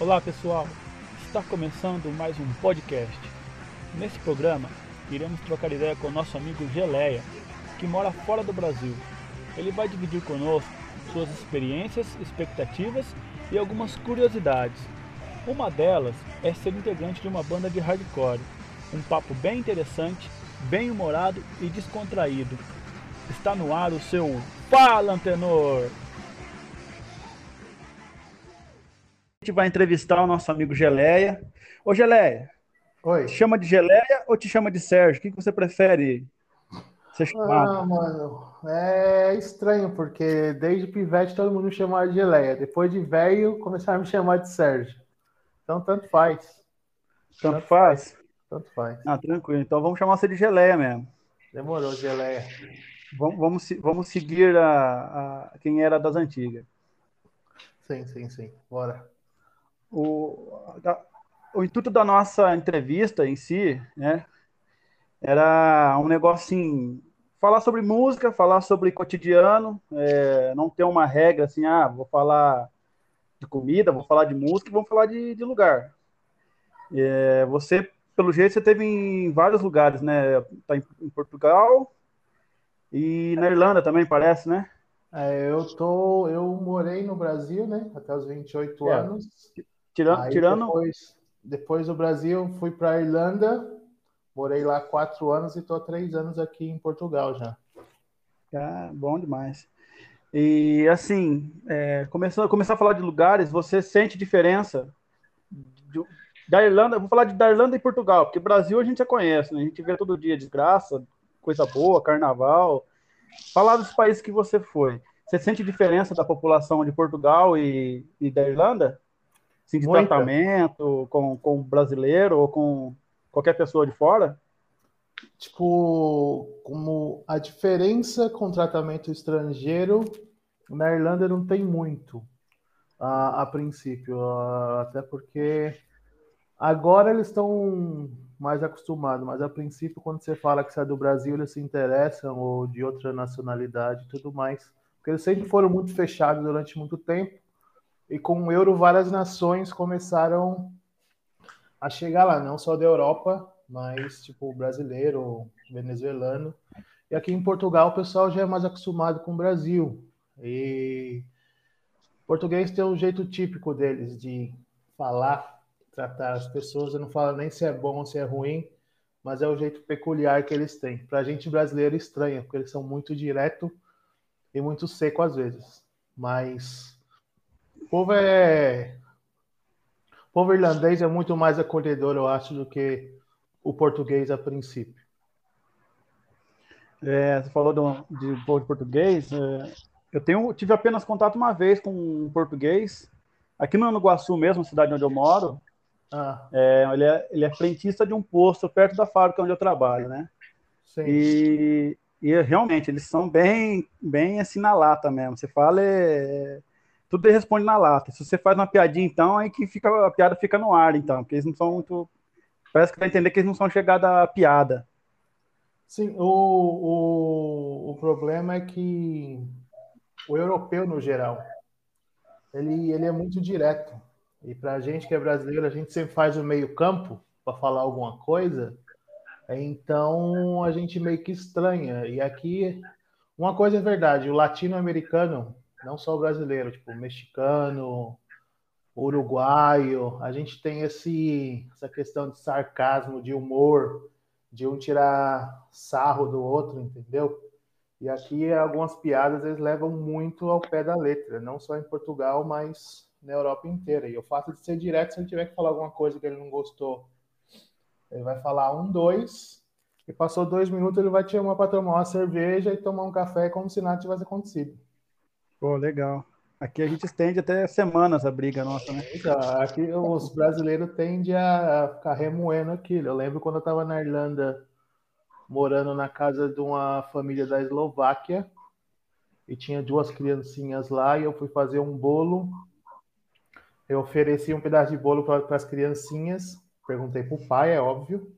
Olá pessoal, está começando mais um podcast. Nesse programa, iremos trocar ideia com o nosso amigo Geleia, que mora fora do Brasil. Ele vai dividir conosco suas experiências, expectativas e algumas curiosidades. Uma delas é ser integrante de uma banda de hardcore. Um papo bem interessante, bem humorado e descontraído. Está no ar o seu Fala Antenor! Gente vai entrevistar o nosso amigo Geleia. Ô Geleia, Oi. te chama de Geleia ou te chama de Sérgio? O que que você prefere ser chamado? Ah, mano, é estranho, porque desde pivete todo mundo me chamava de Geleia. Depois de velho, começaram a me chamar de Sérgio. Então, tanto faz. Tanto faz? Tanto faz. Ah, tranquilo. Então vamos chamar você de Geleia mesmo. Demorou, Geleia. Vamos, vamos, vamos seguir a, a- quem era das antigas. Sim, sim, sim. Bora. O, a- o intuito da nossa entrevista em si, né, era um negócio assim, falar sobre música, falar sobre cotidiano, é, não ter uma regra assim, ah, vou falar de comida, vou falar de música, e vamos falar de, de lugar. É, você, pelo jeito, você teve em vários lugares, né? Tá em, em Portugal e na Irlanda também, parece, né? É, eu tô, eu morei no Brasil, né? Até os 28 É. anos. Tirando, depois, depois do Brasil, fui para Irlanda. Morei lá quatro anos e tô há três anos aqui em Portugal já. Ah, bom demais. E assim, é, começando, começar a falar de lugares, você sente diferença de- da Irlanda? Vou falar de, da Irlanda e Portugal, porque Brasil a gente já conhece, né? A gente vê todo dia desgraça, coisa boa, carnaval. Falar dos países que você foi. Você sente diferença da população de Portugal e, e da Irlanda? Assim, de Muita. tratamento com, com brasileiro ou com qualquer pessoa de fora? Tipo, como a diferença com tratamento estrangeiro, na Irlanda não tem muito, a, a princípio, a- até porque agora eles estão mais acostumados, mas a princípio, quando você fala que você é do Brasil, eles se interessam, ou de outra nacionalidade e tudo mais, porque eles sempre foram muito fechados durante muito tempo, e com o euro, várias nações começaram a chegar lá, não só da Europa, mas tipo brasileiro, venezuelano. E aqui em Portugal o pessoal já é mais acostumado com o Brasil. E português tem um jeito típico deles de falar, tratar as pessoas. Eu não falo nem se é bom ou se é ruim, mas é o jeito peculiar que eles têm. Pra gente brasileiro estranha, porque eles são muito direto e muito seco às vezes. Mas povo é o povo irlandês é muito mais acolhedor, eu acho, do que o português a princípio. É, você falou de povo de português. é, eu tenho, tive apenas contato uma vez com um português, aqui no Guaçu mesmo, cidade onde eu moro. Ah, É, ele, é, ele é frentista de um posto perto da fábrica onde eu trabalho, né? sim. E, e realmente, eles são bem, bem assim na lata mesmo. Você fala, é, tudo ele responde na lata. Se você faz uma piadinha, então, aí que fica, a piada fica no ar, então, porque eles não são muito. Parece que vai entender que eles não são chegados à piada. Sim, o, o, o problema é que o europeu, no geral, ele, ele é muito direto. E para a gente que é brasileiro, a gente sempre faz o meio-campo para falar alguma coisa, então a gente meio que estranha. E aqui, uma coisa é verdade: o latino-americano, não só o brasileiro, tipo mexicano, uruguaio, a gente tem esse, essa questão de sarcasmo, de humor de um tirar sarro do outro, entendeu? E aqui algumas piadas eles levam muito ao pé da letra, não só em Portugal, mas na Europa inteira. E o fato de ser direto, se ele tiver que falar alguma coisa que ele não gostou, ele vai falar um, dois, e passou dois minutos, ele vai te chamar para tomar uma cerveja e tomar um café como se nada tivesse acontecido. Pô, legal. Aqui a gente estende até semanas a briga nossa, né? Aqui os brasileiros tendem a ficar remoendo aquilo. Eu lembro quando eu estava na Irlanda, morando na casa de uma família da Eslováquia, e tinha duas criancinhas lá, e eu fui fazer um bolo. Eu ofereci um pedaço de bolo para as criancinhas, perguntei pro pai, é óbvio.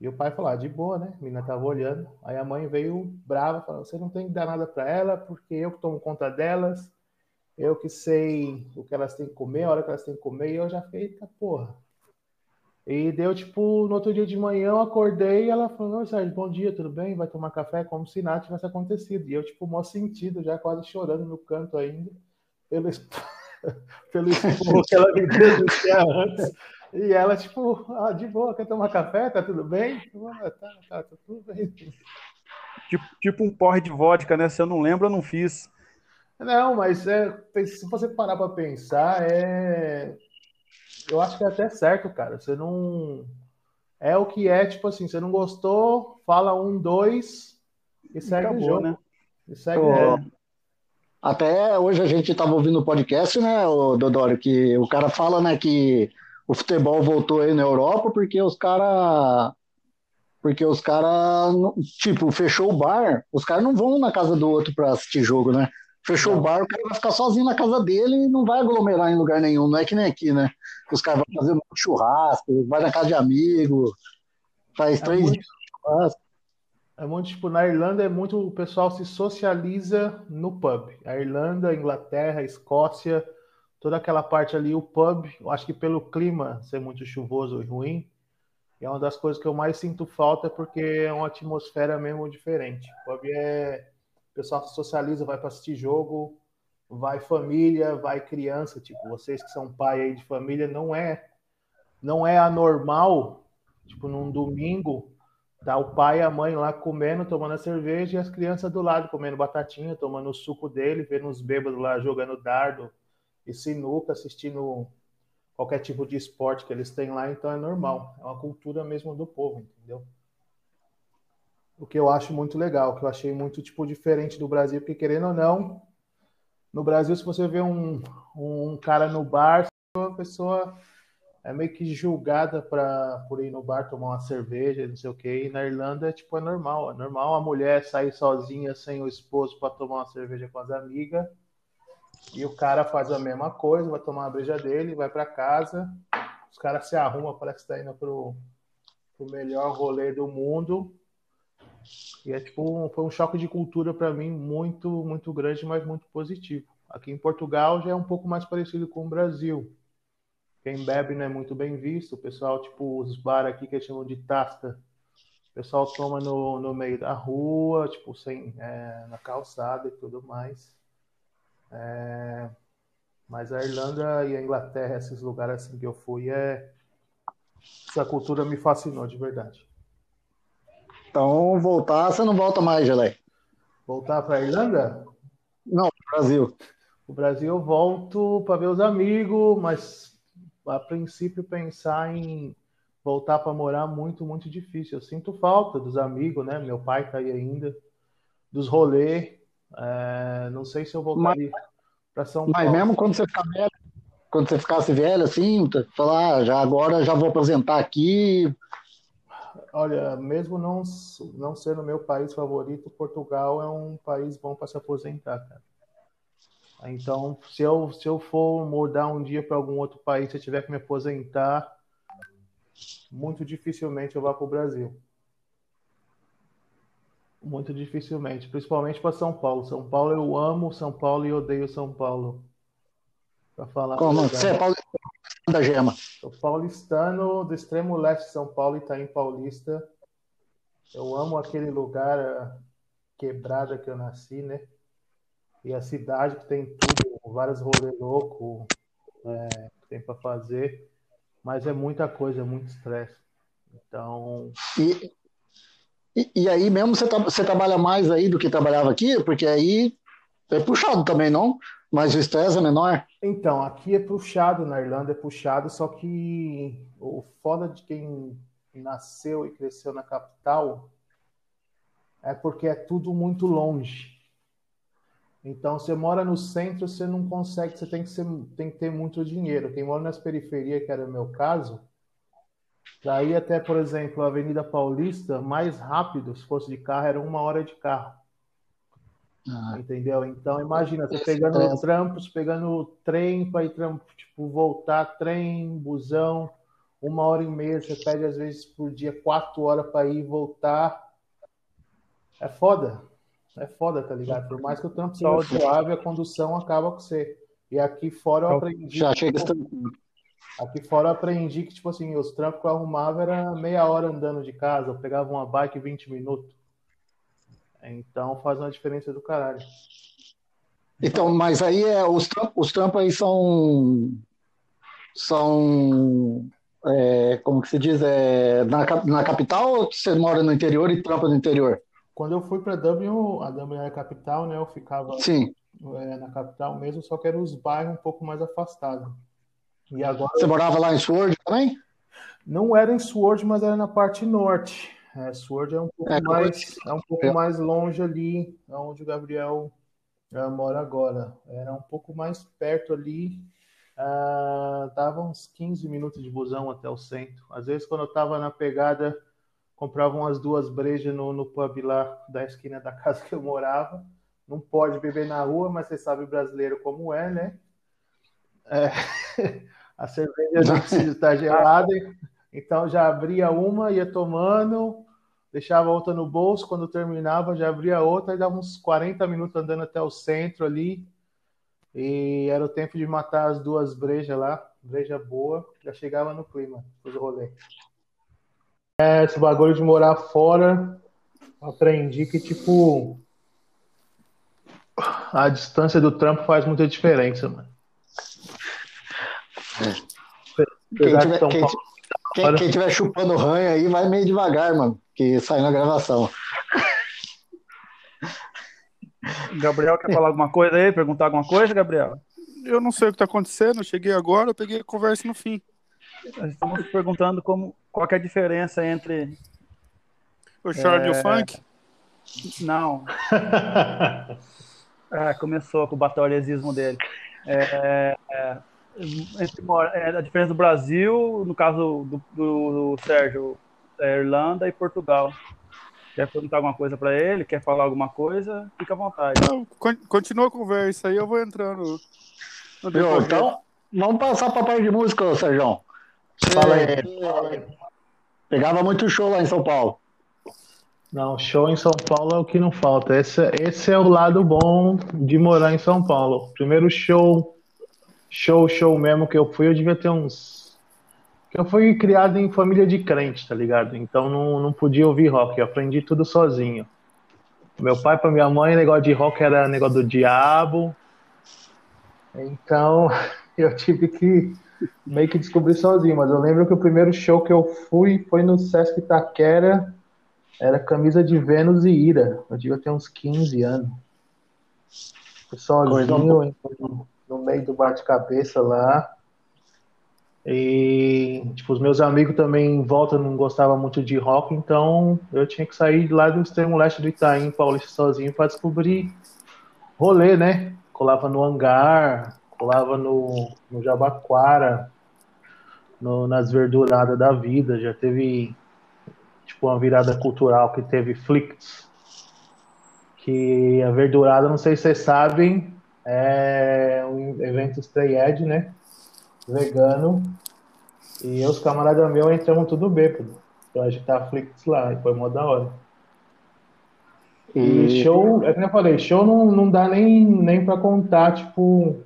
E o pai falou, ah, de boa, né? A menina tava olhando. Aí a mãe veio brava, falou, você não tem que dar nada para ela, porque eu que tomo conta delas. eu que sei o que elas têm que comer, a hora que elas têm que comer, e eu já fiquei, eita porra. E deu, tipo, no outro dia de manhã eu acordei e ela falou, Sérgio, bom dia, tudo bem? Vai tomar café? Como se nada tivesse acontecido. E eu, tipo, mó sentido, já quase chorando no canto ainda, pelo, pelo esporro que ela me deu antes. E ela, tipo, ah, de boa, quer tomar café? Tá tudo bem? Ah, tá, tá, tá tudo bem. Tipo, tipo um porre de vodka, né? Se eu não lembro, eu não fiz. Não, mas é, se você parar para pensar, é. Eu acho que é até certo, cara. Você não. É o que é, tipo assim, você não gostou, fala um, dois e segue Acabou, o jogo. Né? E segue o jogo. Até hoje a gente estava ouvindo o podcast, né, o Dodoro, que o cara fala, né, que o futebol voltou aí na Europa porque os caras porque os caras, tipo, fechou o bar, os caras não vão na casa do outro para assistir jogo, né? Fechou não. o bar, o cara vai ficar sozinho na casa dele e não vai aglomerar em lugar nenhum, não é que nem aqui, né? Os caras vão fazer um churrasco, vai na casa de amigo, faz é três muito, dias de churrasco. É muito, tipo, na Irlanda é muito, o pessoal se socializa no pub. A Irlanda, a Inglaterra, a Escócia, toda aquela parte ali, o pub, eu acho que pelo clima ser muito chuvoso e ruim, é uma das coisas que eu mais sinto falta porque é uma atmosfera mesmo diferente. O pub é. O pessoal socializa, vai para assistir jogo, vai família, vai criança. Tipo, vocês que são pai aí de família, não é. Não é anormal, tipo, num domingo, tá o pai e a mãe lá comendo, tomando a cerveja e as crianças do lado comendo batatinha, tomando o suco dele, vendo os bêbados lá jogando dardo e sinuca, assistindo qualquer tipo de esporte que eles têm lá, então é normal. É uma cultura mesmo do povo, entendeu? O que eu acho muito legal, que eu achei muito tipo diferente do Brasil, porque querendo ou não, no Brasil se você vê um, um cara no bar, a pessoa é meio que julgada para por ir no bar tomar uma cerveja, não sei o quê. E na Irlanda é tipo é normal, é normal a mulher sair sozinha sem o esposo para tomar uma cerveja com as amigas e o cara faz a mesma coisa, vai tomar a breja dele, vai para casa, os caras se arrumam, parece que tá indo pro, pro melhor rolê do mundo. E é tipo, um, foi um choque de cultura para mim muito, muito grande, mas muito positivo. Aqui em Portugal já é um pouco mais parecido com o Brasil. Quem bebe não é muito bem visto, o pessoal, tipo, os bar aqui que eles chamam de tasca, o pessoal toma no, no meio da rua, tipo, sem, é, na calçada e tudo mais. É, mas a Irlanda e a Inglaterra, esses lugares assim que eu fui, é essa cultura me fascinou de verdade. Então, voltar, você não volta mais, Gelé? Voltar para a Irlanda? Não, Brasil. O Brasil eu volto para ver os amigos, mas a princípio pensar em voltar para morar muito, muito difícil. Eu sinto falta dos amigos, né? Meu pai está aí ainda, dos rolês. É, não sei se eu voltaria para São Paulo. Mas mesmo quando você ficar velho, quando você ficasse velho, assim, falar, ah, já agora já vou apresentar aqui. Olha, mesmo não, não sendo meu país favorito, Portugal é um país bom para se aposentar, cara. Então, se eu, se eu for mudar um dia para algum outro país, se eu tiver que me aposentar, muito dificilmente eu vá para o Brasil. Muito dificilmente, principalmente para São Paulo. São Paulo eu amo São Paulo e odeio São Paulo. Para falar. Como? Você é paulistano da Gema? Sou paulistano do extremo leste de São Paulo, Itaim Paulista. Eu amo aquele lugar a quebrada que eu nasci, né? E a cidade que tem tudo, vários rolês loucos é, que tem para fazer, mas é muita coisa, é muito estresse. Então. E, e, e, aí mesmo você, você trabalha mais aí do que trabalhava aqui? Porque aí é puxado também, não? Mas o estresse é menor? Então, aqui é puxado, na Irlanda é puxado, só que o foda de quem nasceu e cresceu na capital é porque é tudo muito longe. Então, você mora no centro, você não consegue, você tem que, ser, tem que ter muito dinheiro. Quem mora nas periferias, que era o meu caso, Daí até, por exemplo, a Avenida Paulista, mais rápido, se fosse de carro, era uma hora de carro. Ah. Entendeu? Então imagina, você pegando trampos, pegando trem para ir trampo, tipo, voltar, trem, busão, uma hora e meia, você pede às vezes por dia quatro horas para ir e voltar. É foda. É foda, tá ligado? Por mais que o trampo seja suave, a condução acaba com você. E aqui fora eu aprendi. Já chega Aqui fora eu aprendi que, tipo assim, os trampos que eu arrumava era meia hora andando de casa, eu pegava uma bike 20 minutos. Então faz uma diferença do caralho. Então, mas aí é, os, trampos, os trampos aí são. São. É, como que se diz? É, na, na capital ou você mora no interior e trampa no interior? Quando eu fui para Dublin, a Dublin era capital, né? Eu ficava Sim. É, na capital mesmo, só que eram os bairros um pouco mais afastados. E agora. Você morava lá em Sword também? Não era em Sword, mas era na parte norte. É, Sword é um pouco, é, mais, é um pouco é. mais longe ali, onde o Gabriel é, mora agora. Era um pouco mais perto ali. Uh, dava uns 15 minutos de busão até o centro. Às vezes, quando eu estava na pegada, comprava umas duas brejas no, no pub lá da esquina da casa que eu morava. Não pode beber na rua, mas você sabe brasileiro como é, né? É, a cerveja não precisa estar gelada, então já abria uma, ia tomando, deixava outra no bolso, quando terminava já abria outra e dava uns 40 minutos andando até o centro ali. E era o tempo de matar as duas brejas lá, breja boa, já chegava no clima do rolê. É, esse bagulho de morar fora, aprendi que, tipo, a distância do trampo faz muita diferença, mano. É. Quem tiver, quem, quem, quem tiver, chupando ranho aí, vai meio devagar, mano, que sai na gravação. Gabriel quer falar alguma coisa aí? Perguntar alguma coisa, Gabriel? Eu não sei o que está acontecendo, eu cheguei agora, eu peguei a conversa no fim. Nós estamos perguntando como, qual é a diferença entre. O short é... e o funk? Não. é, começou com o batalhesismo dele. É, é, é, a diferença do Brasil, no caso do, do, do Sérgio, é Irlanda e Portugal. Quer perguntar alguma coisa para ele? Quer falar alguma coisa? Fica à vontade. Não, continua a conversa aí, eu vou entrando. No então, vamos passar para a parte de música, Sérgio. Fala aí. Pegava muito show lá em São Paulo. Não, show em São Paulo é o que não falta. Esse, esse é o lado bom de morar em São Paulo. Primeiro show, show, show mesmo que eu fui, eu devia ter uns. Eu fui criado em família de crente, tá ligado? Então não, não podia ouvir rock, eu aprendi tudo sozinho. Meu pai para minha mãe, negócio de rock era negócio do diabo. Então eu tive que meio que descobrir sozinho, mas eu lembro que o primeiro show que eu fui foi no Sesc Itaquera era camisa de Vênus e Ira. Eu devia ter uns 15 anos. Fui sozinho no, no meio do bate-cabeça lá. E, tipo, os meus amigos também em volta não gostavam muito de rock, então eu tinha que sair lá do extremo leste do Itaim, Paulista, sozinho, para descobrir rolê, né? Colava no hangar, colava no, no Jabaquara, no, nas verduradas da vida. Já teve tipo uma virada cultural que teve Flicts, que a verdurada, não sei se vocês sabem, é um evento stray edge, né? Vegano. E os camaradas meus entramos tudo bêbado. Então a gente tá Flicts lá, e foi mó da hora. E, e show, é como eu falei, show não, não dá nem, nem pra contar, tipo,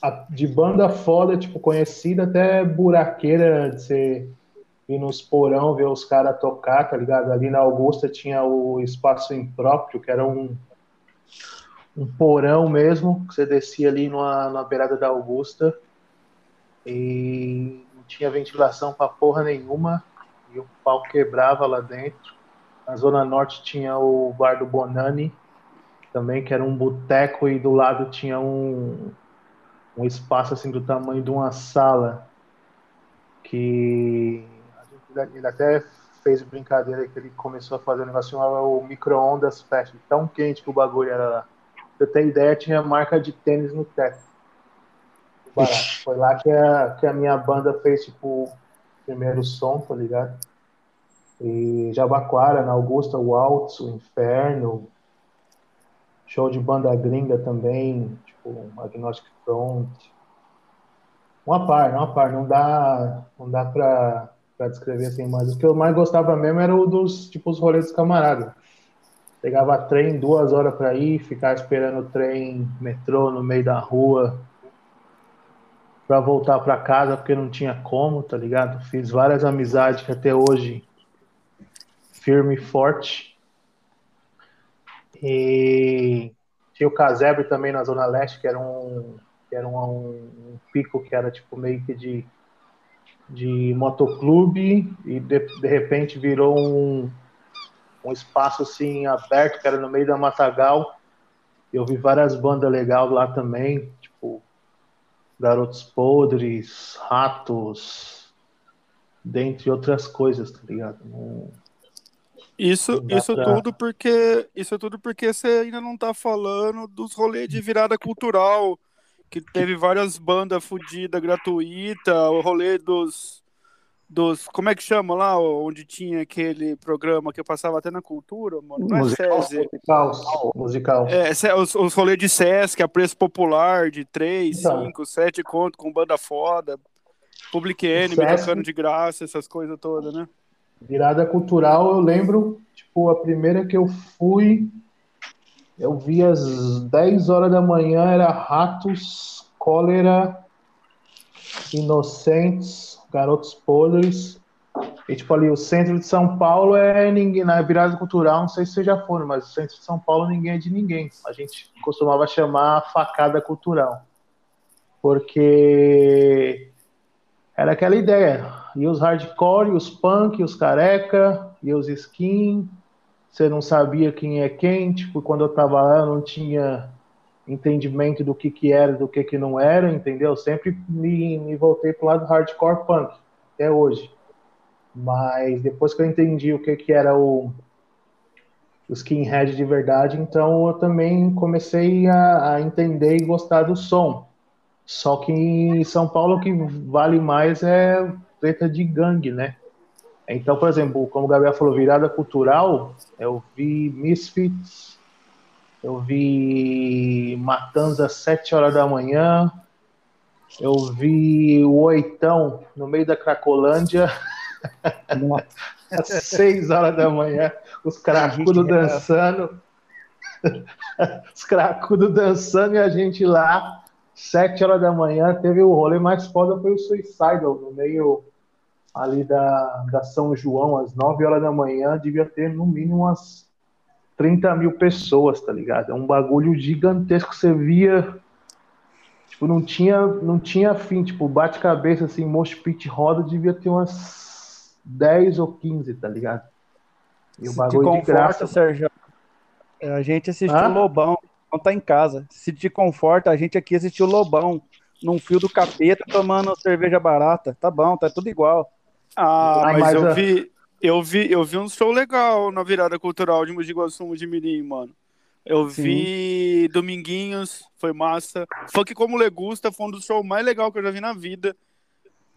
a, de banda foda, tipo, conhecida até buraqueira de ser ir nos porão ver os caras tocar, tá ligado? Ali na Augusta tinha o espaço impróprio, que era um, um porão mesmo, que você descia ali numa, na beirada da Augusta e não tinha ventilação pra porra nenhuma e o pau quebrava lá dentro. Na Zona Norte tinha o bar do Bonani, também, que era um boteco e do lado tinha um, um espaço assim do tamanho de uma sala que ele até fez brincadeira que ele começou a fazer um negócio o micro-ondas fest, tão quente que o bagulho era lá. Pra eu ter ideia, tinha marca de tênis no teto. Barato. Foi lá que a, que a minha banda fez, tipo, o primeiro som, tá ligado? E Jabaquara, na Augusta, o Altos, o Inferno, show de banda gringa também, tipo, Agnostic Front. Uma par, uma par, não dá, não dá pra para descrever assim, mas o que eu mais gostava mesmo era o dos, tipo, os rolês dos camaradas. Pegava trem duas horas para ir, ficar esperando o trem, metrô no meio da rua para voltar para casa porque não tinha como, tá ligado? Fiz várias amizades que até hoje firme e forte. E tinha o casebre também na Zona Leste, que era um, que era um, um pico que era tipo meio que de, de motoclube e de, de repente virou um, um espaço assim aberto, que era no meio da Matagal. Eu vi várias bandas legais lá também, tipo Garotos Podres, Ratos, dentre outras coisas, tá ligado? Não, isso, isso pra... tudo porque isso tudo porque você ainda não tá falando dos rolês de virada cultural, que teve várias bandas fodidas gratuita, o rolê dos dos como é que chama lá, onde tinha aquele programa que eu passava até na cultura, mano. Não é musical, musical, musical. É, os, os rolês de Sesc, a preço popular de 3, então. 5, 7 conto com banda foda. Public Enemy, tocando de graça, essas coisas todas, né? Virada cultural, eu lembro, tipo, a primeira que eu fui, eu vi às 10 horas da manhã, era Ratos, Cólera, Inocentes, Garotos Podres. E, tipo, ali, o centro de São Paulo é ninguém. Na virada cultural, não sei se vocês já foram, mas o centro de São Paulo ninguém é de ninguém. A gente costumava chamar facada cultural. Porque era aquela ideia. E os hardcore, e os punk, e os careca, e os skin. Você não sabia quem é quem. Tipo, quando eu tava lá, eu não tinha entendimento do que que era, do que que não era, entendeu? Sempre me, me voltei pro lado hardcore punk, até hoje. Mas depois que eu entendi o que que era o, o skinhead de verdade, então eu também comecei a, a entender e gostar do som. Só que em São Paulo o que vale mais é treta de gangue, né? Então, por exemplo, como o Gabriel falou, virada cultural, eu vi Misfits, eu vi Matanza às 7 horas da manhã, eu vi o Oitão no meio da Cracolândia. Às 6 horas da manhã, os cracudos dançando, os cracudos dançando e a gente lá. Sete horas da manhã, teve o rolê mais foda, foi o Suicidal, no meio ali da, da São João, às nove horas da manhã, devia ter no mínimo umas 30 mil pessoas, tá ligado? É um bagulho gigantesco, você via, tipo, não tinha, não tinha fim, tipo, bate-cabeça, assim, mosh pit roda, devia ter umas 10 ou 15, tá ligado? E o bagulho de graça. Sérgio, a gente assistiu ah? Lobão, não tá em casa. Se te conforta, a gente aqui assistiu Lobão num fio do capeta tomando cerveja barata. Tá bom, tá tudo igual. Ah, mas, mas eu vi, eu vi, eu vi um show legal na virada cultural de Mogi Guaçu, de Mirim, mano. Eu Sim. vi Dominguinhos, foi massa. Funk como Legusta foi um dos shows mais legais que eu já vi na vida.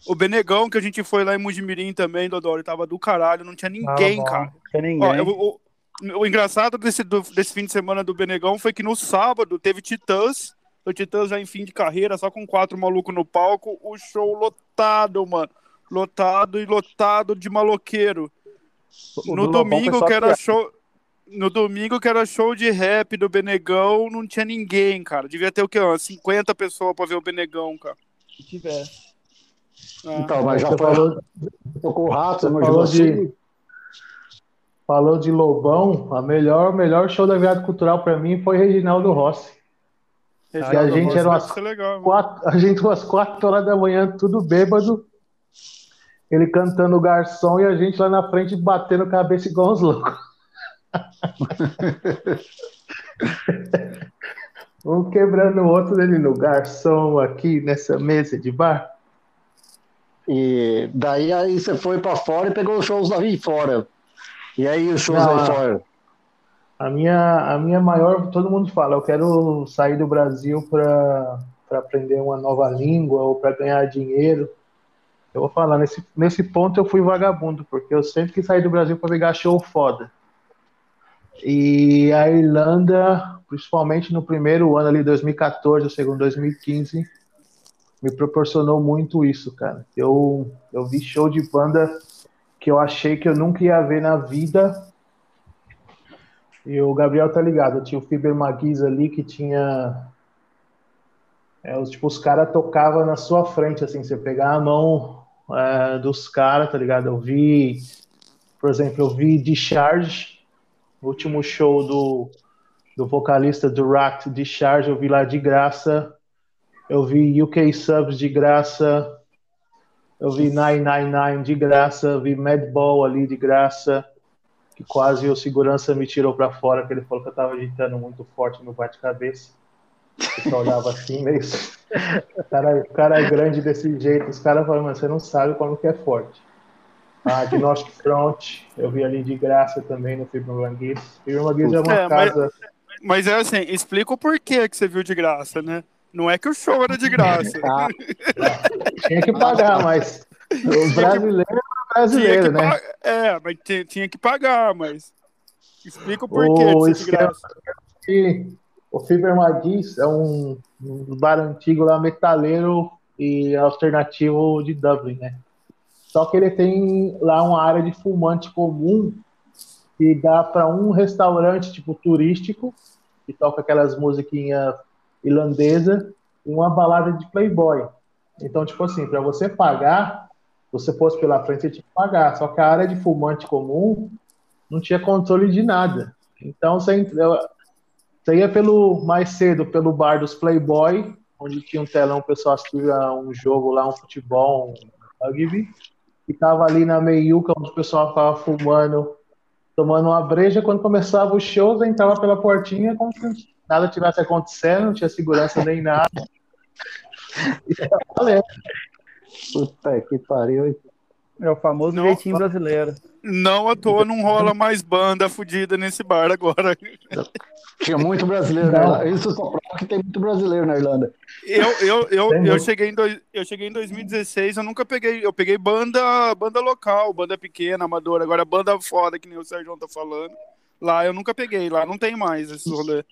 O Benegão, que a gente foi lá em Mujimirim também, Dodoro, tava do caralho, não tinha ninguém, ah, cara. Não tinha ninguém. Ó, eu, o engraçado desse, do, desse fim de semana do Benegão foi que no sábado teve Titãs, o Titãs já em fim de carreira, só com quatro malucos no palco, o show lotado, mano. Lotado e lotado de maloqueiro. O no domingo, que era show. No domingo, que era show de rap do Benegão, não tinha ninguém, cara. Devia ter o quê? Umas 50 pessoas pra ver o Benegão, cara. Se tiver. Ah. Então, mas já falou. Tocou o rato, mas falou de falou de Lobão, a melhor, melhor show da viagem cultural para mim foi Reginaldo Rossi. Reginaldo a gente Rossi era umas legal, quatro, a gente umas quatro horas da manhã, tudo bêbado. Ele cantando o garçom e a gente lá na frente batendo cabeça igual uns loucos. um quebrando o outro dele no garçom aqui nessa mesa de bar. E daí aí você foi para fora e pegou os shows lá fora. E aí os shows Não, aí fora? A minha, a minha maior, todo mundo fala, eu quero sair do Brasil para aprender uma nova língua ou para ganhar dinheiro. Eu vou falar, nesse, nesse ponto eu fui vagabundo, porque eu sempre quis sair do Brasil para pegar show foda. E a Irlanda, principalmente no primeiro ano ali, 2014, o segundo 2015, me proporcionou muito isso, cara. Eu, eu vi show de banda que eu achei que eu nunca ia ver na vida. E o Gabriel tá ligado, tinha o Fiber Maguiz ali que tinha. É, os, tipo, os caras tocavam na sua frente, assim, você pegar a mão é, dos caras, tá ligado? Eu vi, por exemplo, eu vi Discharge, o último show do, do vocalista do Rat, Discharge, eu vi lá de graça. Eu vi UK Subs de graça. Eu vi 999 de graça. Eu vi Madball ali de graça que quase o segurança me tirou para fora, que ele falou que eu estava agitando muito forte no bate-cabeça. Eu olhava assim, meio. O cara, o cara é grande desse jeito, os caras falam, mas você não sabe como que é forte. A Diagnostic Front, eu vi ali de graça também no Fibromanguês. Fibromanguês é uma é, casa. Mas, mas, é assim, explica o porquê que você viu de graça, né? Não é que o show era de graça. ah, tinha que pagar, mas o brasileiro brasileiro, né? É, mas tinha que pagar, mas explica o porquê o de graça. O Fiber Magis é um, um bar antigo lá, metaleiro e alternativo de Dublin, né? Só que ele tem lá uma área de fumante comum que dá para um restaurante tipo turístico que toca aquelas musiquinhas irlandesa e uma balada de playboy. Então, tipo assim, para você pagar, você fosse pela frente, você tinha que pagar. Só que a área de fumante comum não tinha controle de nada. Então você, você ia pelo mais cedo pelo bar dos Playboy, onde tinha um telão, o pessoal assistia um jogo lá, um futebol, um rugby. Ficava ali na meiuca, onde o pessoal ficava fumando, tomando uma breja. Quando começava o show, você entrava pela portinha como se nada tivesse acontecendo, não tinha segurança nem nada. Puta que pariu. É o famoso não, jeitinho brasileiro. Não à toa não rola mais banda fudida nesse bar agora. Tinha muito brasileiro na Irlanda. Isso só prova que tem muito brasileiro na Irlanda. Eu, eu, eu, eu, cheguei em dois, eu cheguei em 2016, eu nunca peguei. Eu peguei banda, banda local, banda pequena, amadora. Agora, banda foda, que nem o Sérgio tá falando. Lá eu nunca peguei, lá não tem mais esses rolês.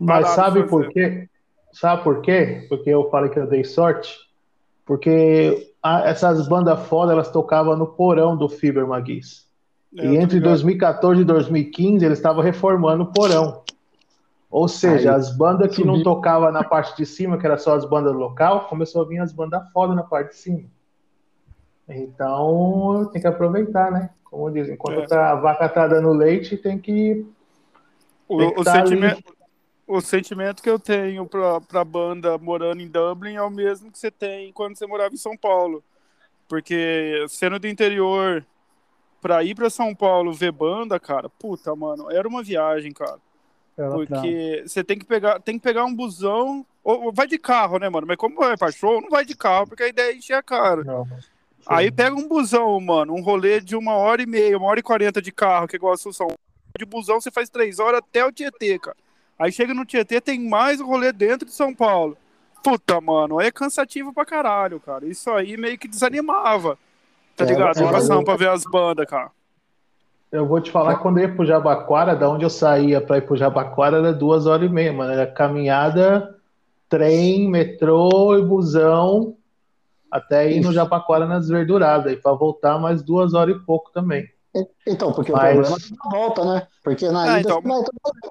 Mas sabe por quê? Sabe por quê? Porque eu falei que eu dei sorte porque a, essas bandas foda elas tocavam no porão do Fiber Maguis. É, e entre 2014 e 2015 eles estavam reformando o porão. Ou seja, Aí, as bandas que não tocavam na parte de cima, que era só as bandas local, começou a vir as bandas foda na parte de cima. Então tem que aproveitar, né? Como dizem, enquanto é. Tá, a vaca tá dando leite, tem que. O, tem que o tá sentimento, o sentimento que eu tenho pra, pra banda morando em Dublin é o mesmo que você tem quando você morava em São Paulo. Porque sendo do interior, pra ir pra São Paulo ver banda, cara, puta, mano, era uma viagem, cara. Era porque você tem que pegar, tem que pegar um busão, ou vai de carro, né, mano? Mas como vai pra show, não vai de carro, porque a ideia é encher a cara. Não, Aí pega um busão, mano, um rolê de uma hora e meia, uma hora e quarenta de carro, que é igual a Assunção. De busão você faz três horas até o Tietê, cara. Aí chega no Tietê, tem mais rolê dentro de São Paulo. Puta, mano, é cansativo pra caralho, cara. Isso aí meio que desanimava. Tá é, ligado? É, passando eu... pra ver as bandas, cara. Eu vou te falar, quando eu ia pro Jabaquara, da onde eu saía pra ir pro Jabaquara era duas horas e meia, mano. Era caminhada, trem, metrô e busão, até ir no Jabaquara nas verduradas. E pra voltar mais duas horas e pouco também. Então, porque mas... o problema é na volta, né? Porque na ah, ida, então...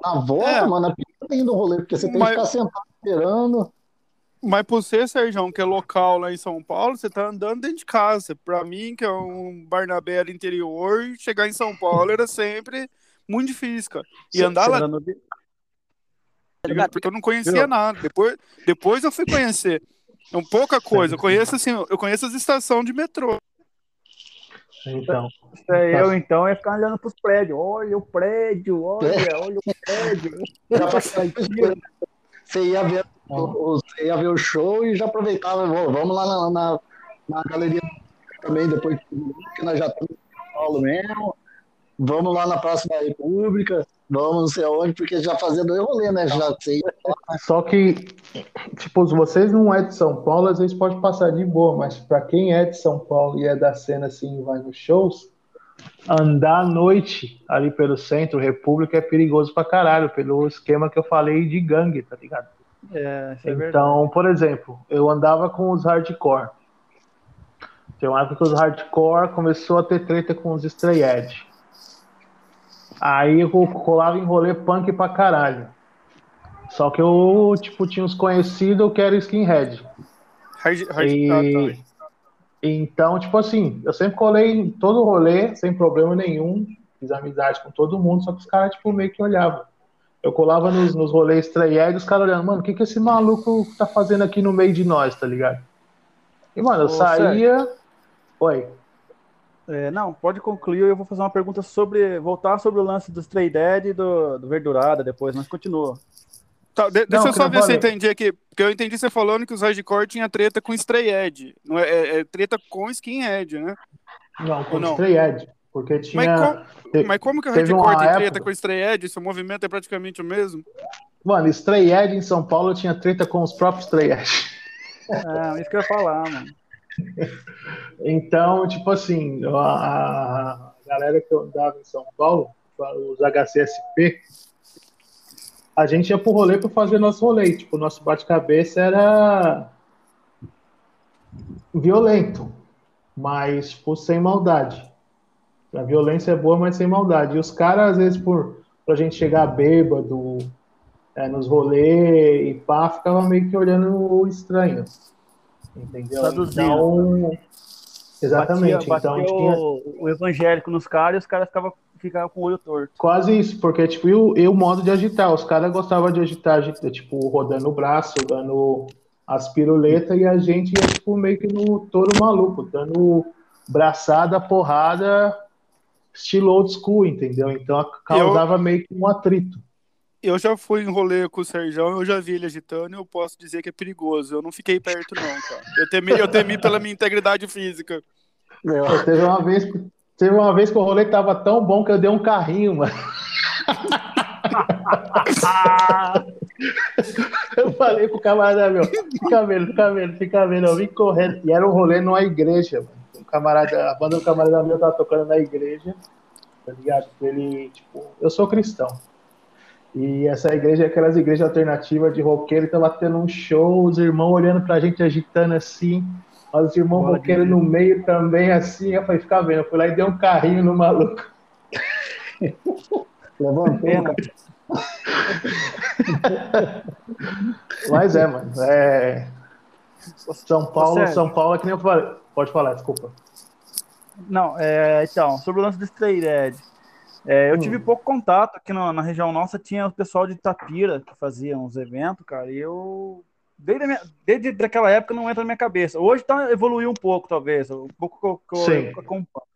na volta, é. mano, é tem do rolê, porque você tem mas... que ficar sentado esperando. Mas por ser, Sérgio, que é local lá em São Paulo, você tá andando dentro de casa. Pra mim, que é um Barnabé interior, chegar em São Paulo era sempre muito difícil, cara. E andar lá. Porque eu não conhecia nada. Depois, depois eu fui conhecer. É um pouca coisa. Eu conheço assim, eu conheço as estações de metrô. Então. É, eu então ia ficar olhando para os prédios. Olha o prédio, olha, é. olha o prédio. você ia ver, você ia ver o show e já aproveitava, vamos lá na, na, na galeria também, depois que nós já estamos em São Paulo mesmo. Vamos lá na Praça da República vamos não sei aonde, porque já fazia dois rolês, né? Já sei. Só que, tipo, se vocês não é de São Paulo, às vezes pode passar de boa, mas para quem é de São Paulo e é da cena assim, vai nos shows, andar à noite ali pelo centro, República, é perigoso pra caralho, pelo esquema que eu falei de gangue, tá ligado? É, é então, por exemplo, eu andava com os hardcore. Tem uma época que os hardcore começou a ter treta com os stray edge. Aí eu colava em rolê punk pra caralho. Só que eu, tipo, tinha uns conhecidos que era skinhead. Hard, hard, e... Então, tipo assim, eu sempre colei em todo rolê, sem problema nenhum. Fiz amizade com todo mundo, só que os caras, tipo, meio que olhavam. Eu colava nos, nos rolês e os caras olhando, mano, o que, que esse maluco tá fazendo aqui no meio de nós, tá ligado? E, mano, eu Ô, saía. Oi. É, não, pode concluir. Eu vou fazer uma pergunta sobre. Voltar sobre o lance do Stray Dead e do, do Verdurada depois, mas continua. Tá, de, deixa eu só ver se eu entendi aqui. Porque eu entendi você falando que os hardcore tinha treta com Stray Edge. Não é, é, é treta com Skinhead, né? Não, com não? Stray Edge. Porque tinha. Mas, com, mas como que o hardcore tem treta época... com Stray Edge? Seu movimento é praticamente o mesmo? Mano, Stray Edge em São Paulo tinha treta com os próprios Stray Edge. É, isso que eu ia falar, mano. Então, tipo assim, a, galera que eu andava em São Paulo, os HCSP, a gente ia pro rolê para fazer nosso rolê. Tipo, nosso bate-cabeça era violento, mas tipo, sem maldade. A violência é boa, mas sem maldade. E os caras, às vezes, por pra gente chegar bêbado é, nos rolês e pá, ficava meio que olhando estranho. Entendeu? Então, exatamente. Batia, batia então, tinha... o, o, evangélico nos caras e os caras ficavam, ficavam com o olho torto. Quase isso, porque tipo, e o, e o modo de agitar. Os caras gostavam de agitar, tipo, rodando o braço, dando as piruletas, e a gente ia tipo, meio que no touro maluco, dando braçada, porrada, estilo old school, entendeu? Então causava eu... meio que um atrito eu já fui em rolê com o Sérgio, eu já vi ele agitando e eu posso dizer que é perigoso. Eu não fiquei perto, não, cara. Eu temi, eu temi pela minha integridade física. Meu, teve uma vez, teve uma vez que o rolê tava tão bom que eu dei um carrinho, mano. eu falei pro camarada meu, fica vendo, fica vendo, fica vendo, eu vim correndo. E era um rolê numa igreja, mano. O camarada, a banda do camarada meu tava tocando na igreja, tá ligado? Ele, tipo, eu sou cristão. E essa igreja é aquelas igrejas alternativas de roqueiro, tava tendo um show, os irmãos olhando pra gente agitando assim, os irmãos roqueiros no meio também assim, eu falei, fica vendo, eu fui lá e dei um carrinho no maluco. Levou uma pena. Mas é, mano, é... São Paulo, São Paulo é que nem eu falei. Pode falar, desculpa. Não, é, então, sobre o lance do Stray Dead. É, eu hum. tive pouco contato aqui na, na, região nossa, tinha o pessoal de Itapira que fazia uns eventos, cara, e eu. Desde, minha, desde aquela época não entra na minha cabeça. Hoje tá, evoluiu um pouco, talvez, um pouco que eu, eu acompanho.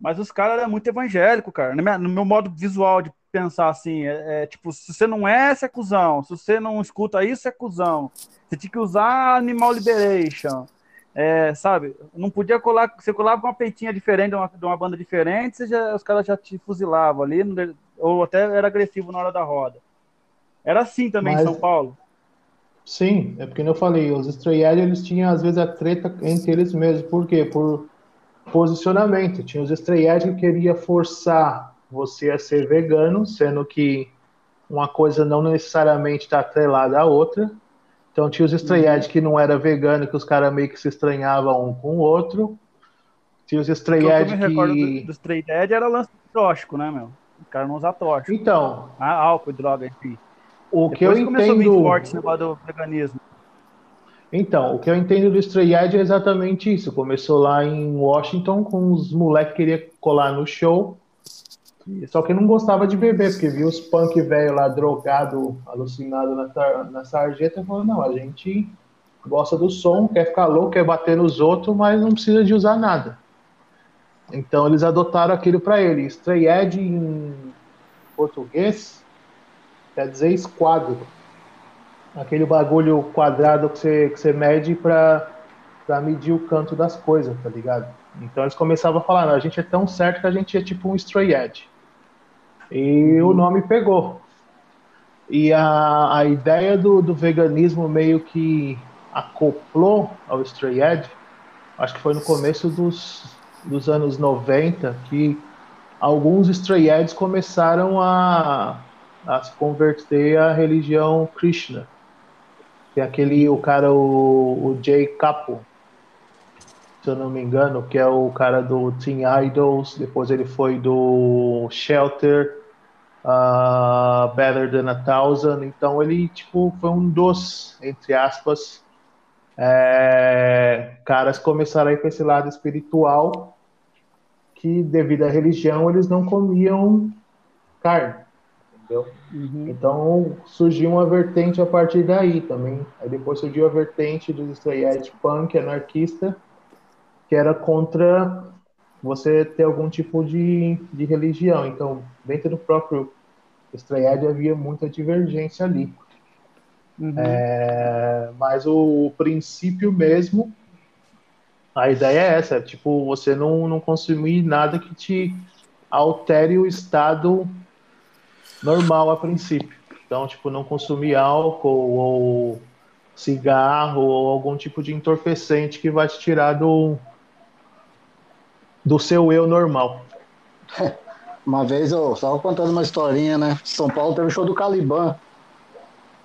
Mas os caras eram muito evangélicos, cara. No meu, no meu, modo visual de pensar assim, é, é, tipo, se você não é, você é cuzão. Se você não escuta isso, é cuzão. Você tinha que usar Animal Liberation. É, sabe, não podia colar, você colava com uma peitinha diferente de uma, de uma banda diferente, já, os caras já te fuzilavam ali, ou até era agressivo na hora da roda. Era assim também Mas, em São Paulo? Sim, é porque eu falei, os Edge, eles tinham às vezes a treta entre eles mesmos, por quê? Por posicionamento. Tinha os Edge que queria forçar você a ser vegano, sendo que uma coisa não necessariamente está atrelada à outra. Então tinha os estreados uhum. que não era vegano, que os caras meio que se estranhavam um com o outro. Tinha os estreados que... Eu me do, do Stray era lance tóxico, né, meu? O cara não usa tóxico. Então... Ah, álcool, droga, enfim. O Depois que eu começou entendo... vir forte esse negócio do veganismo. Então, o que eu entendo do Stray Edge é exatamente isso. Começou lá em Washington com os moleques que queriam colar no show só que não gostava de beber, porque viu os punk velho lá drogado, alucinado na, na sarjeta, e falou, não, a gente gosta do som, quer ficar louco, quer bater nos outros, mas não precisa de usar nada. Então eles adotaram aquilo para ele. Stray Edge em português quer dizer esquadro. Aquele bagulho quadrado que você, que você mede para medir o canto das coisas, tá ligado? Então eles começavam a falar, a gente é tão certo que a gente é tipo um Stray Edge. E o nome pegou. E a, a ideia do, do veganismo meio que acoplou ao Stray Edge, acho que foi no começo dos, dos anos 90, que alguns Stray Edges começaram a, a se converter à religião Krishna. Que é aquele, o cara, o, o Jay Capo. se eu não me engano, que é o cara do Teen Idols, depois ele foi do Shelter, uh, Better Than a Thousand, então ele, tipo, foi um dos, entre aspas, é, caras começaram a ir para esse lado espiritual, que devido à religião eles não comiam carne, entendeu? Uhum. Então surgiu uma vertente a partir daí também. Aí depois surgiu a vertente dos Stray Edge Punk anarquista, que era contra você ter algum tipo de, de religião. Então, dentro do próprio Edge havia muita divergência ali. Uhum. É, mas o, o, princípio mesmo, a ideia é essa, é, tipo, você não, não consumir nada que te altere o estado normal a princípio. Então, tipo, não consumir álcool ou cigarro ou algum tipo de entorpecente que vai te tirar do, do seu eu normal. Uma vez eu estava contando uma historinha, né? São Paulo teve o show do Caliban.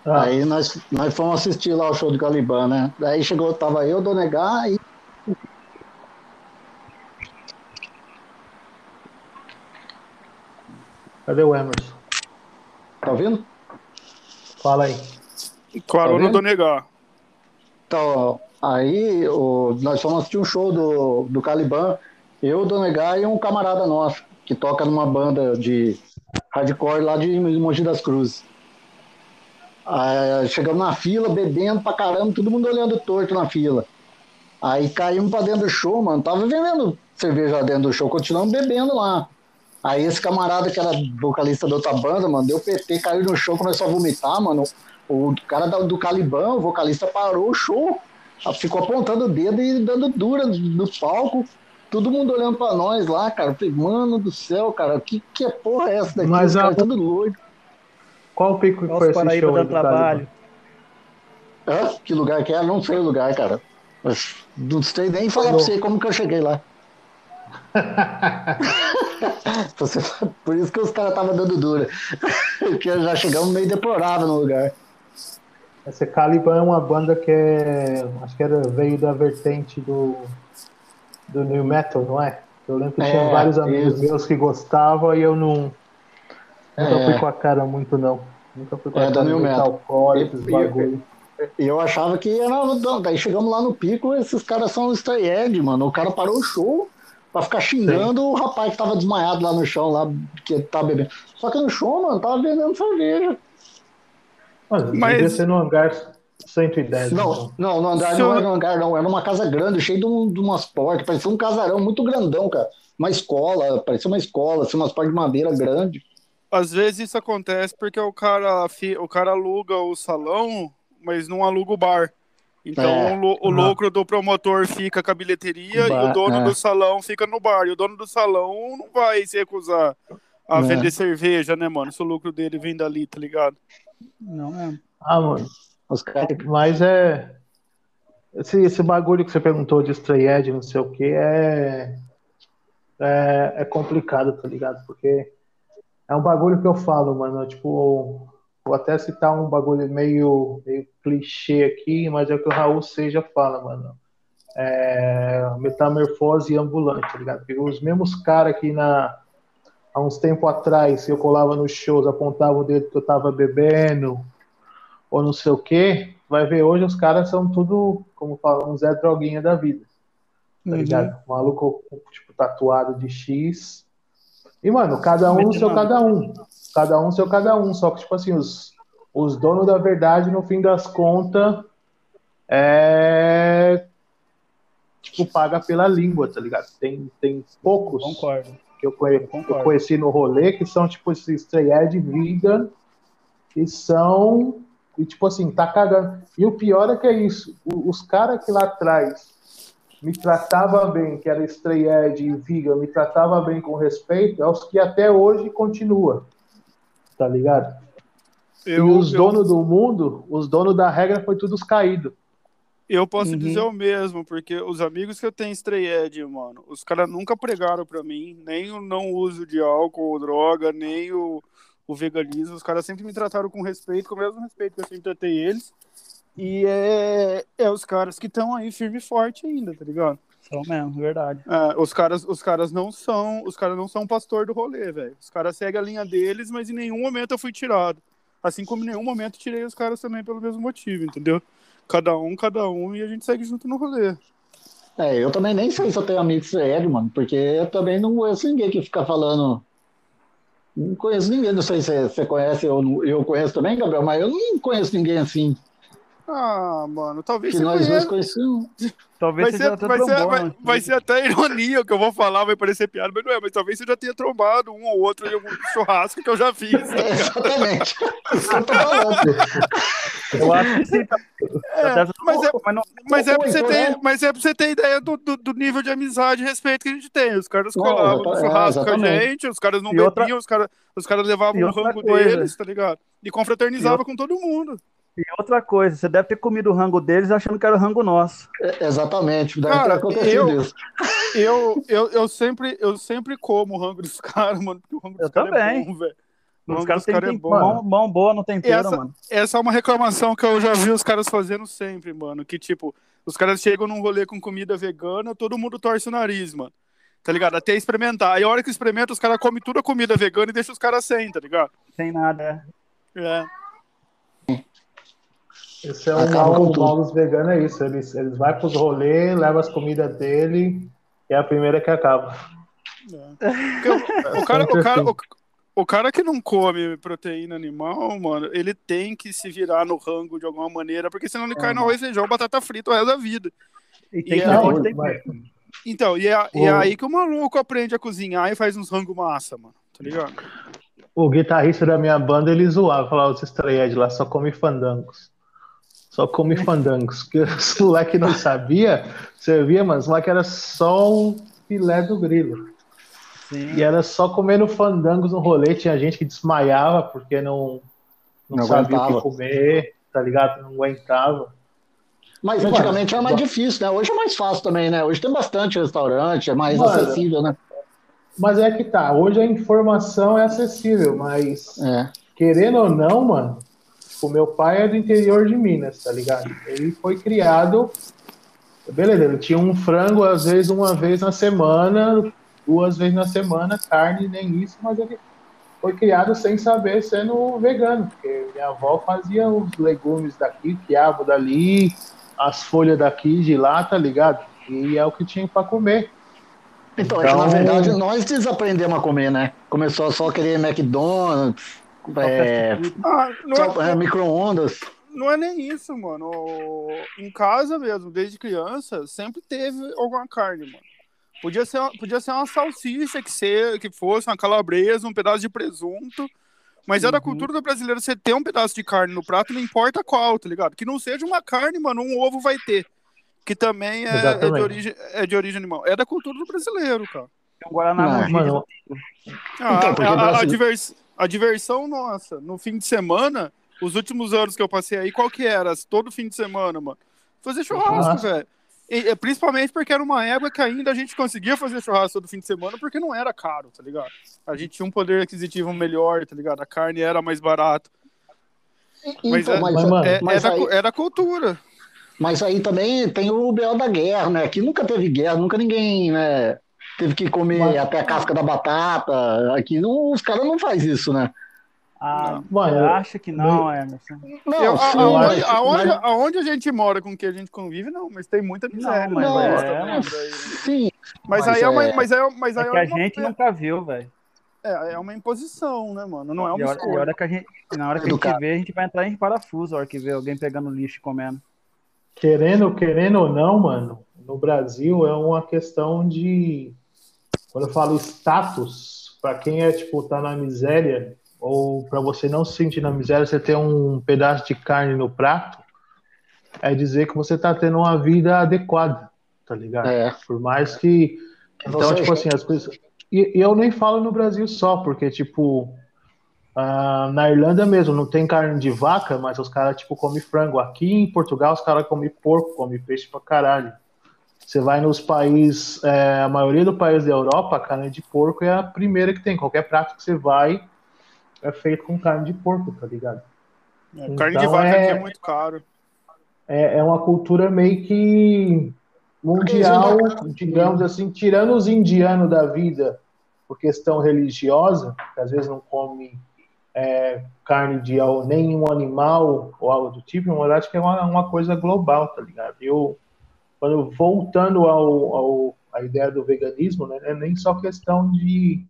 Ah. Aí nós, nós fomos assistir lá o show do Caliban, né? Daí chegou, tava eu, Donegar e. Cadê o Emerson? Tá ouvindo? Fala aí. Claro, tá do negar. Então, aí o, nós fomos assistir um show do, do Caliban, eu, do Negar e um camarada nosso, que toca numa banda de hardcore lá de Mogi das Cruzes. Aí, chegamos na fila, bebendo pra caramba, todo mundo olhando torto na fila. Aí caímos pra dentro do show, mano. Tava vendendo cerveja lá dentro do show, continuamos bebendo lá. Aí esse camarada que era vocalista da outra banda, mano, deu PT, caiu no show, começou a vomitar, mano. O cara do Caliban, o vocalista, parou o show, ficou apontando o dedo e dando dura no palco. Todo mundo olhando pra nós lá, cara. falei, mano do céu, cara, que, que é porra é essa daqui? Mas Os a... tudo doido. Qual pico que foi esse show? Dando trabalho. Hã? Que lugar que é? Não sei o lugar, cara. Mas não sei nem falar pra você como que eu cheguei lá. Por isso que os caras estavam dando dura. Porque já chegamos meio deplorável no lugar. Essa Caliban é uma banda que é. Acho que era, veio da vertente do, do New Metal, não é? Eu lembro que é, tinha vários amigos isso. meus que gostavam e eu não. Nunca é. fui com a cara muito, não. Nunca fui com é, a cara muito metal, esses bagulho. E eu achava que era. Daí chegamos lá no pico, esses caras são stray edge, mano. O cara parou o show pra ficar xingando Sim. o rapaz que tava desmaiado lá no chão, lá, que tava bebendo. Só que no show, mano, tava vendendo cerveja. Mas, Mas... devia ser no hangar 110. Não, então. não, no andar não era no hangar, não. Era numa casa grande, cheio de, de umas portas. Parecia um casarão muito grandão, cara. Uma escola, parecia uma escola, assim, umas portas de madeira grande. Às vezes isso acontece porque o cara, o cara aluga o salão, mas não aluga o bar. Então é, o, o lucro do promotor fica com a bilheteria bar, e o dono é. do salão fica no bar. E o dono do salão não vai se recusar a é. vender cerveja, né, mano? Se o lucro dele vem dali, tá ligado? Não é. Ah, mano. Os caras. Mas é. Esse, esse bagulho que você perguntou de stray edge, não sei o que, é, é. É complicado, tá ligado? Porque é um bagulho que eu falo, mano. Tipo, Vou até citar um bagulho meio, meio clichê aqui, mas é o que o Raul Seja fala, mano. É, metamorfose ambulante, tá ligado? Porque os mesmos caras que na, há uns tempos atrás eu colava nos shows, apontava o dedo que eu tava bebendo, ou não sei o que, vai ver hoje os caras são tudo, como falam, um Zé Droguinha da vida. Tá uhum. ligado? Maluco, tipo, tatuado de X. E, mano, cada um no seu cada um cada um seu cada um, só que, tipo assim, os, os donos da verdade, no fim das contas, é. Tipo, paga pela língua, tá ligado? Tem, tem poucos Concordo. que eu, conhe, eu conheci no rolê que são, tipo, esses estreia de vida e são. E, tipo assim, tá cagando. E o pior é que é isso. Os caras que lá atrás me tratava bem, que era estreia de Viga, me tratava bem com respeito, é os que até hoje continua tá ligado? Eu, e os eu... donos do mundo, os donos da regra foi todos caídos. Eu posso uhum. dizer o mesmo, porque os amigos que eu tenho Strayed, mano, os caras nunca pregaram para mim, nem o não uso de álcool ou droga, nem o, o veganismo. Os caras sempre me trataram com respeito, com o mesmo respeito que eu sempre tratei eles. E é, é os caras que estão aí firme e forte ainda, tá ligado? São mesmo, verdade. É, os caras, os caras não são, os caras não são pastor do rolê, velho. Os caras seguem a linha deles, mas em nenhum momento eu fui tirado. Assim como em nenhum momento tirei os caras também pelo mesmo motivo, entendeu? Cada um, cada um, e a gente segue junto no rolê. É, eu também nem sei se eu tenho amigo sério, mano, porque eu também não conheço ninguém que fica falando. Não conheço ninguém, não sei se você conhece, eu, eu conheço também, Gabriel, mas eu não conheço ninguém assim. Ah, mano, talvez que nós dois conhecemos. Talvez vai ser, vai, ser, vai, vai, ser até ironia o que eu vou falar, vai parecer piada, mas não é. Mas talvez você já tenha trombado um ou outro em algum churrasco que eu já fiz. Tá é, exatamente. eu acho que sim. Tá... É, mas, é, mas, não... mas, é pra você ter, mas é pra você ter ideia do, do, do, nível de amizade e respeito que a gente tem. Os caras colavam no churrasco é, com a gente, os caras não e bebiam, outra... os caras os cara levavam o rango coisa. deles, tá ligado? E confraternizava e com todo mundo. E outra coisa, você deve ter comido o rango deles achando que era o rango nosso. É, exatamente, deve cara, eu, isso. Eu, eu, eu, sempre, eu sempre como o rango dos caras, mano, porque o rango dos caras é bom, velho. Os caras têm cara é bom. Mão, mão boa no tempero, essa, mano. Essa é uma reclamação que eu já vi os caras fazendo sempre, mano. Que, tipo, os caras chegam num rolê com comida vegana, todo mundo torce o nariz, mano. Tá ligado? Até experimentar. Aí a hora que experimenta, os caras comem tudo a comida vegana e deixam os caras sem, tá ligado? Sem nada, é. Esse é o mal, o mal dos veganos, é isso. Eles, eles vão pros rolês, levam as comidas dele e é a primeira que acaba. É. O, o, cara, o, cara, o, o, cara que não come proteína animal, mano, ele tem que se virar no rango de alguma maneira, porque senão ele é, cai no arroz, feijão, batata frita o resto da vida. E tem e que é, não, tem mas... Então, e é, e é aí que o maluco aprende a cozinhar e faz uns rango massa, mano. Tá ligado? O guitarrista da minha banda, ele zoava, falava, os estreia de lá só come fandangos. Só come fandangos. Que os moleque não sabia, servia, mas os moleque era só o filé do grilo. Sim. E era só comendo fandangos no rolê. Tinha gente que desmaiava porque não, não, não sabia aguentava. o que comer, tá ligado? Não aguentava. Mas antigamente era mais difícil, né? Hoje é mais fácil também, né? Hoje tem bastante restaurante, é mais mano, acessível, né? Mas é que tá, hoje a informação é acessível, mas é. querendo ou não, mano, Tipo, meu pai é do interior de Minas, tá ligado? Ele foi criado. Beleza, ele tinha um frango, às vezes, uma vez na semana, duas vezes na semana, carne, nem isso, mas ele foi criado sem saber sendo vegano, porque minha avó fazia os legumes daqui, quiabo dali, as folhas daqui, de lá, tá ligado? E é o que tinha para comer. Então, então, é que na verdade nós desaprendemos a comer, né? Começou só a querer McDonald's, é, ah, é, é micro-ondas. Não é nem isso, mano. Em casa mesmo, desde criança, sempre teve alguma carne, mano. Podia ser, podia ser uma salsicha que, ser, que fosse, uma calabresa, um pedaço de presunto. Mas é da uhum. cultura do brasileiro você ter um pedaço de carne no prato, não importa qual, tá ligado? Que não seja uma carne, mano, um ovo vai ter. Que também é, é de, origem, é de origem animal. É da cultura do brasileiro, cara. É um Guaraná não, Ah, então, a, a, a, divers, a diversão nossa, no fim de semana, os últimos anos que eu passei aí, qual que era? Todo fim de semana, mano. Fazer churrasco, velho. Principalmente porque era uma época que ainda a gente conseguia fazer churrasco todo fim de semana porque não era caro, tá ligado? A gente tinha um poder aquisitivo melhor, tá ligado? A carne era mais barata. Mas, então, é, mas, mano, é, mas é, aí, da cultura. Mas aí também tem o BO da guerra, né? Aqui nunca teve guerra, nunca ninguém, né? Teve que comer Mas... até a casca da batata. Aqui não, os caras não fazem isso, né? Ah, mano, eu acho que não, Emerson. Não, eu, aonde, aonde, mas... aonde, a gente mora com que a gente convive, não, mas tem muita miséria. Não, mas é, é, sim. Mas, mas aí é, uma, mas aí, mas aí é que a gente nunca viu, velho. É, é uma imposição, né, mano? Não é uma hora, hora que a gente, Na hora que a gente vê, a gente vai entrar em parafuso, a hora que vê alguém pegando lixo e comendo. Querendo, querendo ou não, mano, no Brasil é uma questão de quando eu falo status, para quem é tipo tá na miséria ou para você não se sentir na miséria, você ter um pedaço de carne no prato, é dizer que você tá tendo uma vida adequada, tá ligado? É. Por mais que então tipo assim as coisas e, e, eu nem falo no Brasil só, porque tipo uh, na Irlanda mesmo não tem carne de vaca, mas os caras tipo comem frango. Aqui em Portugal os caras comem porco, comem peixe pra caralho. Você vai nos países, é, a maioria do país da Europa, a carne de porco é a primeira que tem. Qualquer prato que você vai é feito com carne de porco, tá ligado? É, carne de vaca é... aqui é muito caro. é, é uma cultura meio que mundial, digamos assim, tirando os indianos da vida por questão religiosa, que às vezes não come é, carne de nenhum animal ou algo do tipo, na verdade que é uma, uma coisa global, tá ligado? Eu, quando voltando ao, ao a ideia do veganismo, né, é nem só questão de,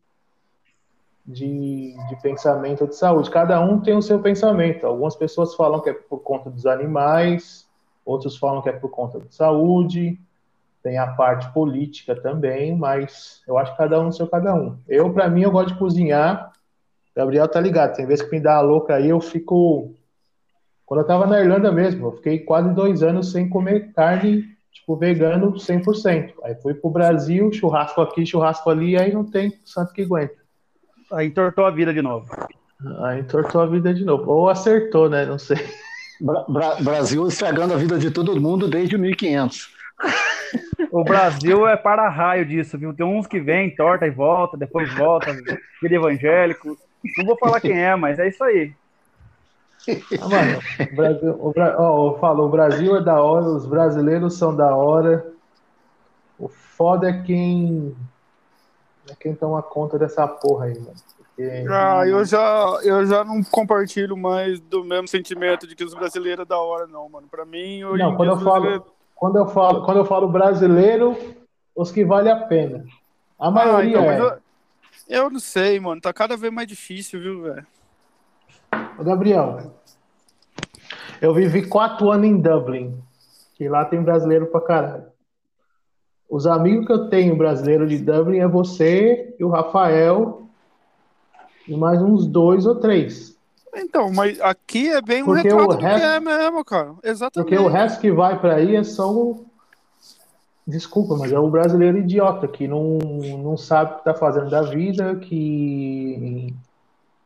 de, de pensamento de saúde. Cada um tem o seu pensamento. Algumas pessoas falam que é por conta dos animais, outros falam que é por conta da saúde, tem a parte política também, mas eu acho que cada um seu cada um. Eu, para mim, eu gosto de cozinhar. Gabriel tá ligado, tem vezes que me dá a louca aí, eu fico. Quando eu tava na Irlanda mesmo, eu fiquei quase dois anos sem comer carne, tipo, vegano 100%. Aí fui pro Brasil, churrasco aqui, churrasco ali, aí não tem santo que aguenta. Aí entortou a vida de novo. Aí entortou a vida de novo. Ou acertou, né? Não sei. Bra Brasil estragando a vida de todo mundo desde 1500. O Brasil é para-raio disso, viu? Tem uns que vêm, torta e volta, depois volta, vira evangélico. Não vou falar quem é, mas é isso aí. Ah, mano, o Brasil, o, ó, eu falo, o Brasil é da hora, os brasileiros são da hora. O foda é quem é quem toma conta dessa porra aí, mano. Porque... Ah, eu já, eu já não compartilho mais do mesmo sentimento de que os brasileiros é da hora, não, mano. Pra mim, hoje não, quando eu falo, quando eu falo, quando eu falo brasileiro, os que vale a pena. A maioria ah, então, é. Eu, eu, não sei, mano. Tá cada vez mais difícil, viu, velho? Gabriel, eu vivi quatro anos em Dublin. E lá tem brasileiro pra caralho. Os amigos que eu tenho brasileiro de Dublin é você e o Rafael e mais uns dois ou três. Então, mas aqui é bem um retrato do resto, que é mesmo, cara. Exatamente. Porque o resto que vai para aí é só o... Desculpa, mas é o brasileiro idiota que não, não sabe o que tá fazendo da vida, que.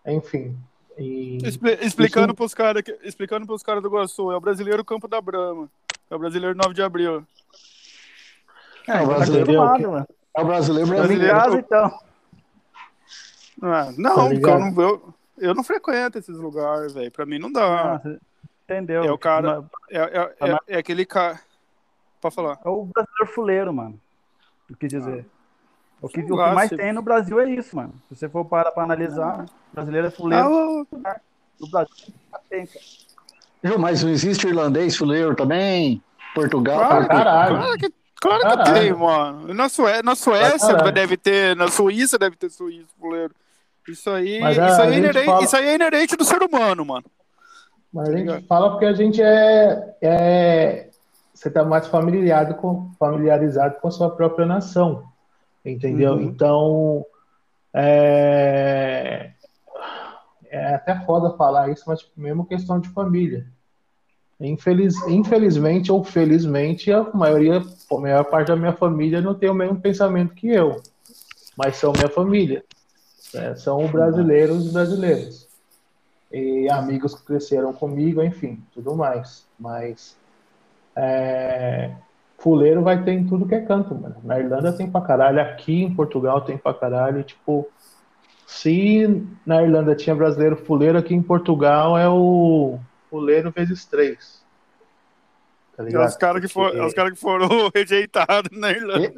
Enfim. E... Expli explicando para os caras explicando pros caras do Iguaçu, é o brasileiro Campo da Brama. É o brasileiro 9 de abril. É, é o brasileiro. Tá é o brasileiro brasileiro. Casa, então. Ah, não, tá eu, não eu, eu não frequento esses lugares, velho. Pra mim não dá. Ah, entendeu? É o cara. É, é, é, é, aquele cara. Pode falar. É o brasileiro fuleiro, mano. O que dizer. Ah. O que, o que mais se... tem no Brasil é isso, mano. Se você for para pra analisar, brasileiro é fuleiro. Ah, no Brasil tem, cara. Mas não existe irlandês fuleiro também? Portugal? Claro, caralho. Claro que, claro que tem, mano. Na, Sué na Suécia deve ter, na Suíça deve ter suíço fuleiro. Isso aí, isso, aí é inerente, fala... isso aí é inerente do ser humano, mano. Mas a gente fala porque a gente é, é você está mais familiarizado com, familiarizado com a sua própria nação, entendeu? Uhum. Então, é, é até foda falar isso, mas tipo, mesmo questão de família. Infeliz, infelizmente ou felizmente, a maioria, a maior parte da minha família não tem o mesmo pensamento que eu, mas são minha família. Né? São brasileiros brasileiros. E amigos que cresceram comigo, enfim, tudo mais. Mas é, fuleiro vai ter em tudo que é canto, mano. Na Irlanda tem pra caralho, aqui em Portugal tem pra caralho. Tipo, se na Irlanda tinha brasileiro fuleiro, aqui em Portugal é o fuleiro vezes três. Tá ligado? É os caras que, for, é os cara que foram rejeitados na Irlanda.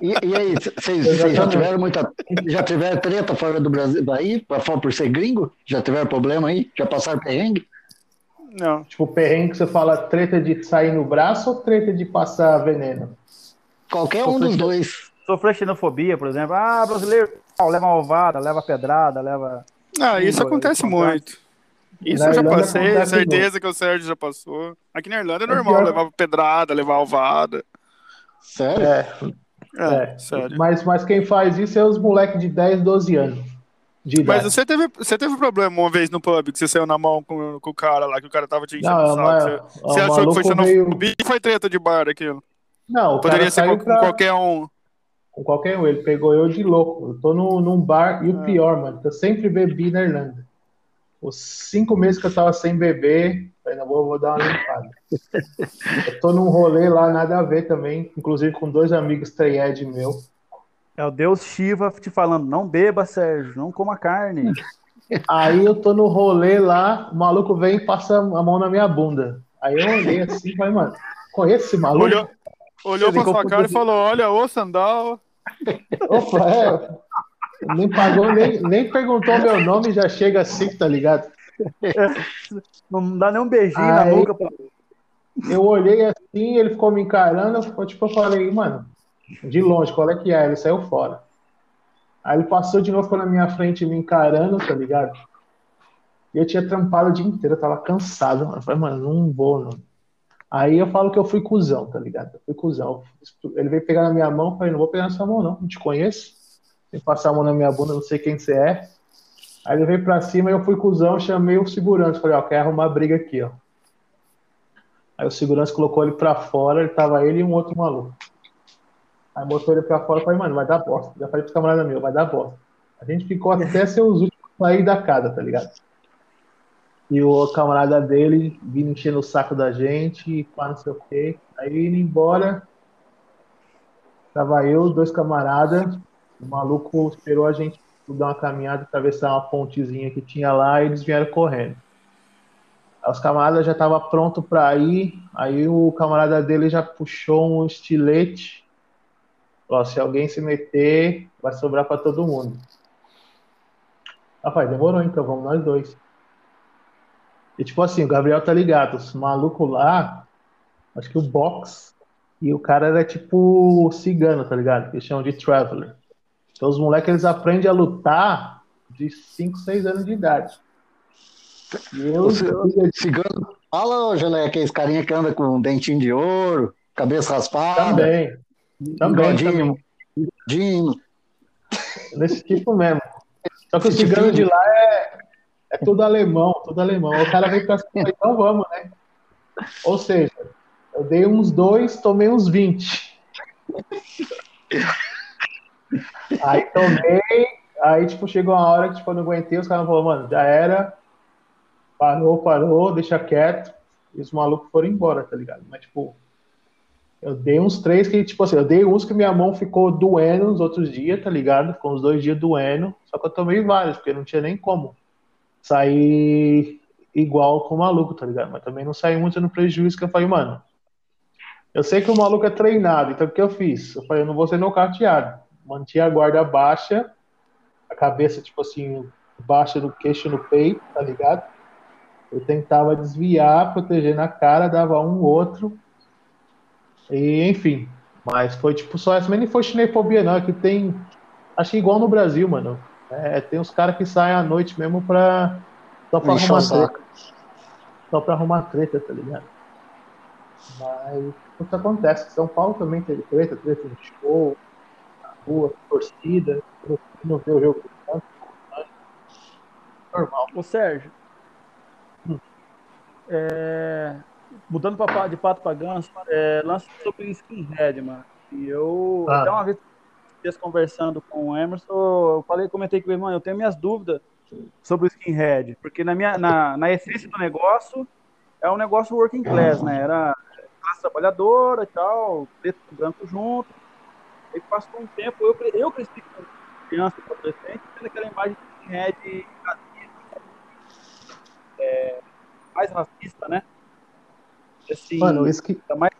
E, e, e aí, vocês já tiveram muita. Já tiveram treta fora do Brasil daí, por ser gringo? Já tiveram problema aí? Já passaram perrengue? Não. Tipo, perrengue que você fala treta de sair no braço ou treta de passar veneno? Qualquer um dos dois. Sofrer xenofobia, por exemplo. Ah, brasileiro leva alvada, leva pedrada, leva. Ah, isso acontece muito. Isso na eu já Irlanda passei, certeza que o Sérgio já passou. Aqui na Irlanda é normal, é levava pedrada, levar alvada. Sério? É. É, é, sério. Mas, mas quem faz isso é os moleques de 10, 12 anos. Mas você teve, você teve problema uma vez no pub que você saiu na mão com, com o cara lá, que o cara tava te enchendo o saco. Você, você achou que foi xenofobia veio... foi treta de bar aquilo? Não, Poderia ser com, pra... com, qualquer um. Com qualquer um, ele pegou eu de louco. Eu tô no, num bar, e o é. pior, mano, eu sempre bebi na Irlanda. Os cinco meses que eu tava sem beber, ainda vou, vou dar uma limpada. eu tô num rolê lá, nada a ver também, inclusive com dois amigos Treyed meu. É o Deus Shiva te falando, não beba, Sérgio, não coma carne. Aí eu tô no rolê lá, o maluco vem e passa a mão na minha bunda. Aí eu olhei assim e falei, mano, conhece esse maluco? Olhou, olhou pra sua cara e falou, olha, ô Sandal. Opa, é. Nem pagou, nem, nem perguntou meu nome, já chega assim, tá ligado? Não dá nem um beijinho Aí, na boca. Pra... Eu olhei assim, ele ficou me encarando, tipo, eu falei, mano, de longe, qual é que é? Ele saiu fora. Aí ele passou de novo, na minha frente me encarando, tá ligado? E eu tinha trampado o dia inteiro, eu tava cansado. Eu falei, mano, não vou, não. Aí eu falo que eu fui cuzão, tá ligado? Eu fui cuzão. Ele veio pegar na minha mão, falei, não vou pegar na sua mão, não, não te conheço. Tem passar a mão na minha bunda, não sei quem você é. Aí ele veio pra cima e eu fui cuzão, chamei o segurança. Falei, ó, quer arrumar briga aqui, ó. Aí o segurança colocou ele pra fora, ele tava ele e um outro maluco. Aí botou ele pra fora e falei, mano, vai dar bosta. Já falei pros camaradas meu, vai dar bosta. A gente ficou até ser os últimos a sair da casa, tá ligado? E o camarada dele vindo enchendo o saco da gente, pá, não sei o quê. Aí indo embora, tava eu, dois camaradas, o maluco esperou a gente dar uma caminhada, atravessar uma pontezinha que tinha lá e eles vieram correndo. Os camaradas já estavam pronto para ir, aí o camarada dele já puxou um estilete. Se alguém se meter, vai sobrar para todo mundo. Rapaz, demorou então, vamos nós dois. E tipo assim, o Gabriel tá ligado, os malucos lá, acho que o box, e o cara era tipo cigano, tá ligado? Eles chamam de traveler. Então os moleques eles aprendem a lutar de 5, 6 anos de idade. Eu, eu, cigano fala, Gelé, que é esse carinha que anda com um dentinho de ouro, cabeça raspada. Também. Também. Bigodinho. bigodinho. Nesse tipo mesmo. Só que o cigano de lá é, é tudo alemão, tudo alemão. O cara vem pra cima, então vamos, né? Ou seja, eu dei uns dois, tomei uns 20. Aí tomei, aí tipo, chegou uma hora que tipo, eu não aguentei, os caras falaram, mano, já era, parou, parou, deixa quieto. E os malucos foram embora, tá ligado? Mas, tipo, eu dei uns três que, tipo assim, eu dei uns que minha mão ficou doendo nos outros dias, tá ligado? Ficou uns dois dias doendo, só que eu tomei vários, porque não tinha nem como sair igual com o maluco, tá ligado? Mas também não saí muito no prejuízo, que eu falei, mano, eu sei que o maluco é treinado, então o que eu fiz? Eu falei, eu não vou ser nocauteado mantinha a guarda baixa, a cabeça, tipo assim, baixa do queixo no peito, tá ligado? Eu tentava desviar, proteger na cara, dava um outro. E, enfim. Mas foi tipo só essa. Mas nem foi chinefobia, não. É que tem. Acho que igual no Brasil, mano. É, tem uns caras que saem à noite mesmo pra. Só pra arrumar treta. Só pra arrumar treta, tá ligado? Mas isso acontece. São Paulo também teve treta, treta no show, rua, torcida, não vê o jogo normal. Ô Sérgio, hum. é, mudando pra, de pato pra ganso, é, lance sobre skinhead, mano. E eu, ah. até uma vez conversando com o Emerson, eu falei, comentei que, mano, eu tenho minhas dúvidas sobre o skinhead, porque na minha, na, na essência do negócio, é um negócio working class, né? Era classe trabalhadora e tal, preto e branco junto, Aí passou um tempo, eu, eu cresci com criança e adolescente, tendo aquela imagem de racista, é, mais racista, né? Assim, Mano, isso que. Mais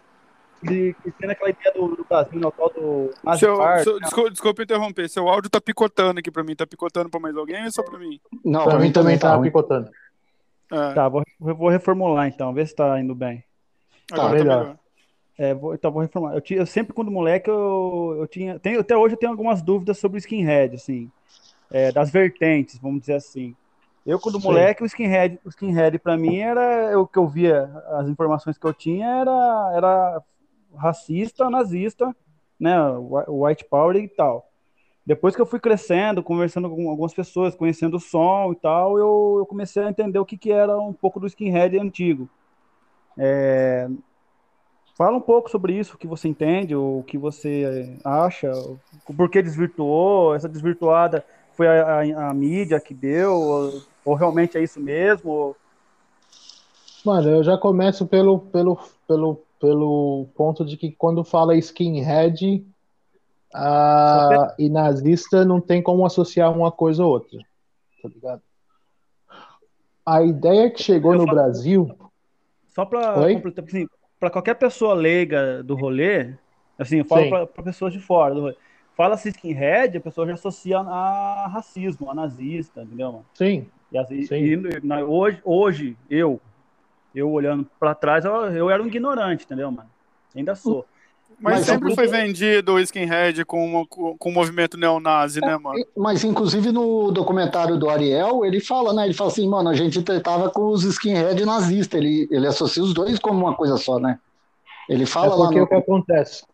de, tendo aquela ideia do, do Brasil, no tal do. Seu, seu, né? desculpa, desculpa, interromper, seu áudio tá picotando aqui pra mim. Tá picotando pra mais alguém ou só pra mim? Não, pra, pra mim também tá, tá picotando. É. Tá, vou, vou reformular então, ver se tá indo bem. Tá, Agora tá melhor. melhor. É, vou, então vou reformar. Eu, eu, sempre, quando moleque, eu, eu tinha. Tenho, até hoje eu tenho algumas dúvidas sobre o skinhead, assim. É, das vertentes, vamos dizer assim. Eu, quando Sim. moleque, o skinhead, o skinhead para mim era o que eu via, as informações que eu tinha era, era racista, nazista, né? White power e tal. Depois que eu fui crescendo, conversando com algumas pessoas, conhecendo o som e tal, eu, eu comecei a entender o que, que era um pouco do skinhead antigo. É, Fala um pouco sobre isso, o que você entende, o que você acha, o porquê desvirtuou, essa desvirtuada foi a, a, a mídia que deu, ou, ou, realmente é isso mesmo? Mano, eu já começo pelo, pelo, pelo, pelo ponto de que quando fala skinhead a, e nazista não tem como associar uma coisa ou outra, tá ligado? A ideia que chegou no Brasil só para completar, assim, para qualquer pessoa leiga do rolê, assim, eu falo para pessoas de fora do rolê. Fala-se skinhead, a pessoa já associa a racismo, a nazista, entendeu, mano? Sim. E, assim, Sim. E, na, hoje, hoje, eu, eu olhando para trás, eu, eu era um ignorante, entendeu, mano? Ainda sou. Mas, mas sempre foi vendido o skinhead com, uma, com o movimento neonazi, né, mano? Mas, inclusive, no documentário do Ariel, ele fala, né? Ele fala assim, mano, a gente tratava com os skinhead nazistas. Ele, ele associa os dois como uma coisa só, né? Ele fala é porque lá. No... o que acontece?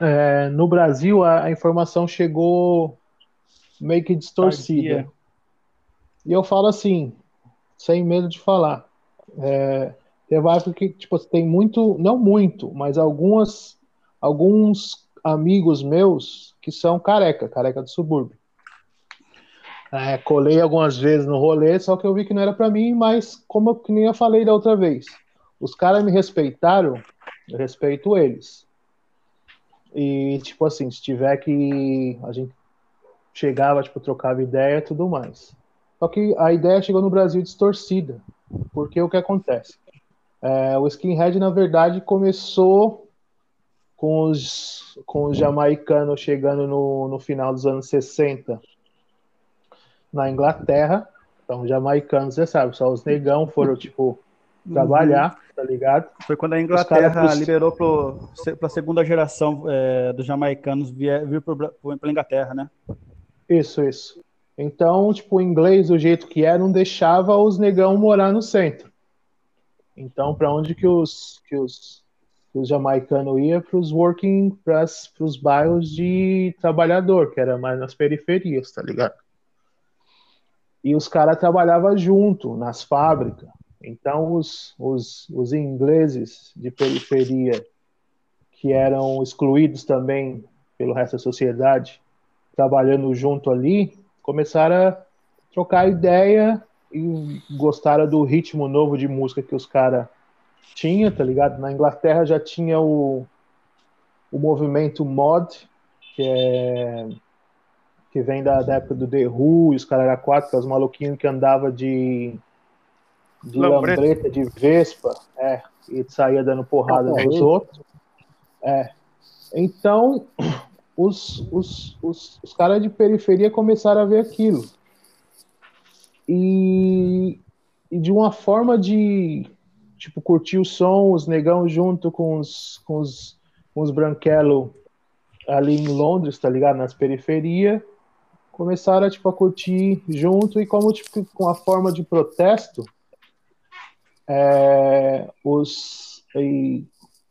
É, no Brasil, a, a, informação chegou meio que distorcida. E eu falo assim, sem medo de falar. É, Teve época que, tipo, tem muito, não muito, mas algumas, alguns amigos meus que são careca, careca do subúrbio. É, colei algumas vezes no rolê, só que eu vi que não era para mim, mas como eu, nem eu falei da outra vez, os caras me respeitaram, eu respeito eles. E, tipo assim, se tiver que. A gente chegava, tipo, trocava ideia e tudo mais. Só que a ideia chegou no Brasil distorcida. Porque o que acontece? É, o skinhead, na verdade, começou com os, com os jamaicanos chegando no, no final dos anos 60 na Inglaterra. Então, jamaicanos, você sabe, só os negão foram, tipo, trabalhar, tá ligado? Foi quando a Inglaterra caras... liberou para a segunda geração é, dos jamaicanos vir, vir para a Inglaterra, né? Isso, isso. Então, tipo, o inglês, do jeito que era, não deixava os negão morar no centro. Então, para onde que os, que os, que os jamaicanos iam? Para os working, para os bairros de trabalhador, que era mais nas periferias, tá ligado? E os caras trabalhavam junto, nas fábricas. Então, os, os, os ingleses de periferia, que eram excluídos também pelo resto da sociedade, trabalhando junto ali, começaram a trocar ideia e gostaram do ritmo novo de música que os caras tinham, tá ligado? Na Inglaterra já tinha o, o movimento mod, que é que vem da, da época do The Who, e os caras eram quatro, que é os maluquinhos que andava de de lambreta, lambreta de vespa, é, e saía dando porrada é, nos outros. É. Então, os, os, os, os caras de periferia começaram a ver aquilo. E, e de uma forma de tipo curtir o som, os negão junto com os, com os, com os branquelo ali em Londres, tá ligado? Nas periferias, começaram tipo, a curtir junto. E como tipo, com a forma de protesto, é, os,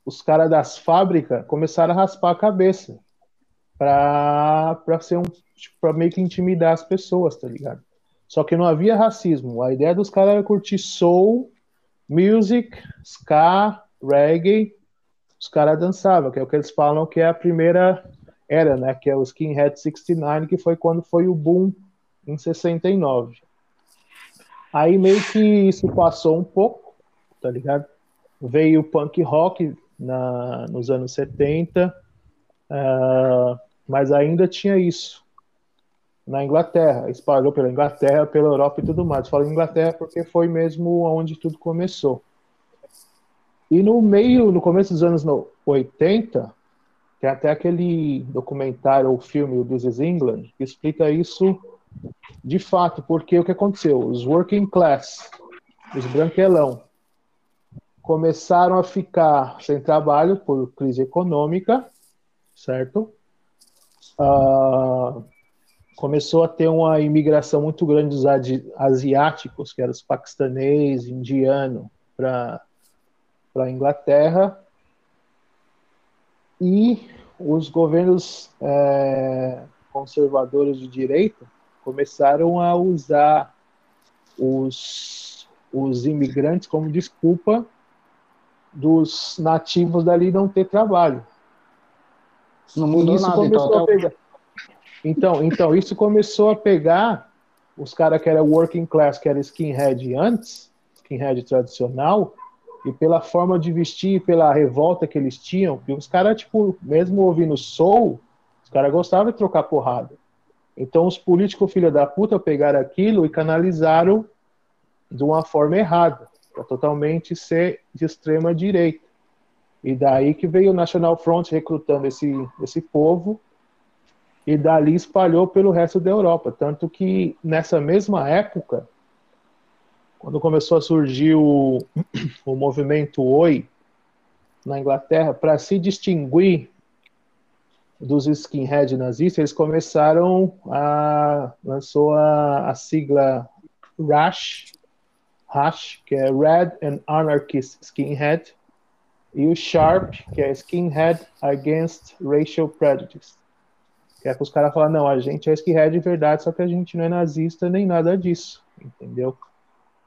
os caras das fábricas começaram a raspar a cabeça para ser um tipo, para meio que intimidar as pessoas, tá ligado? Só que não havia racismo. A ideia dos caras era curtir soul, music, ska, reggae. Os caras dançavam, que é o que eles falam que é a primeira era, né? Que é o Skinhead 69, que foi quando foi o boom em 69. Aí meio que isso passou um pouco, tá ligado? Veio o punk rock na, nos anos 70, uh, ah, mas ainda tinha isso na Inglaterra, espalhou pela Inglaterra, pela Europa e tudo mais. Falo Inglaterra porque foi mesmo onde tudo começou. E no meio, no começo dos anos 80, tem até aquele documentário ou filme, o This is England, que explica isso de fato, porque o que aconteceu? Os working class, os branquelão, começaram a ficar sem trabalho por crise econômica, certo? Uh, começou a ter uma imigração muito grande dos asiáticos, que eram os paquistanês, indiano, para a Inglaterra. E os governos é, conservadores de direita começaram a usar os, os imigrantes como desculpa dos nativos dali não ter trabalho. Não mudou nada, então, até, então, então, isso começou a pegar os caras que era working class, que era skinhead antes, skinhead tradicional, e pela forma de vestir, pela revolta que eles tinham, e os caras, tipo, mesmo ouvindo soul, os caras gostavam de trocar porrada. Então, os políticos filha da puta pegaram aquilo e canalizaram de uma forma errada. para totalmente ser de extrema direita. E daí que veio o National Front recrutando esse, esse povo e dali espalhou pelo resto da Europa. Tanto que nessa mesma época, quando começou a surgir o, o movimento Oi na Inglaterra, para se distinguir dos skinhead nazistas, eles começaram a lançou a, a sigla RASH, RASH, que é Red and Anarchist Skinhead, e o SHARP, que é Skinhead Against Racial Prejudice. Que é para os caras falar, não, a gente é skinhead de verdade, só que a gente não é nazista nem nada disso, entendeu?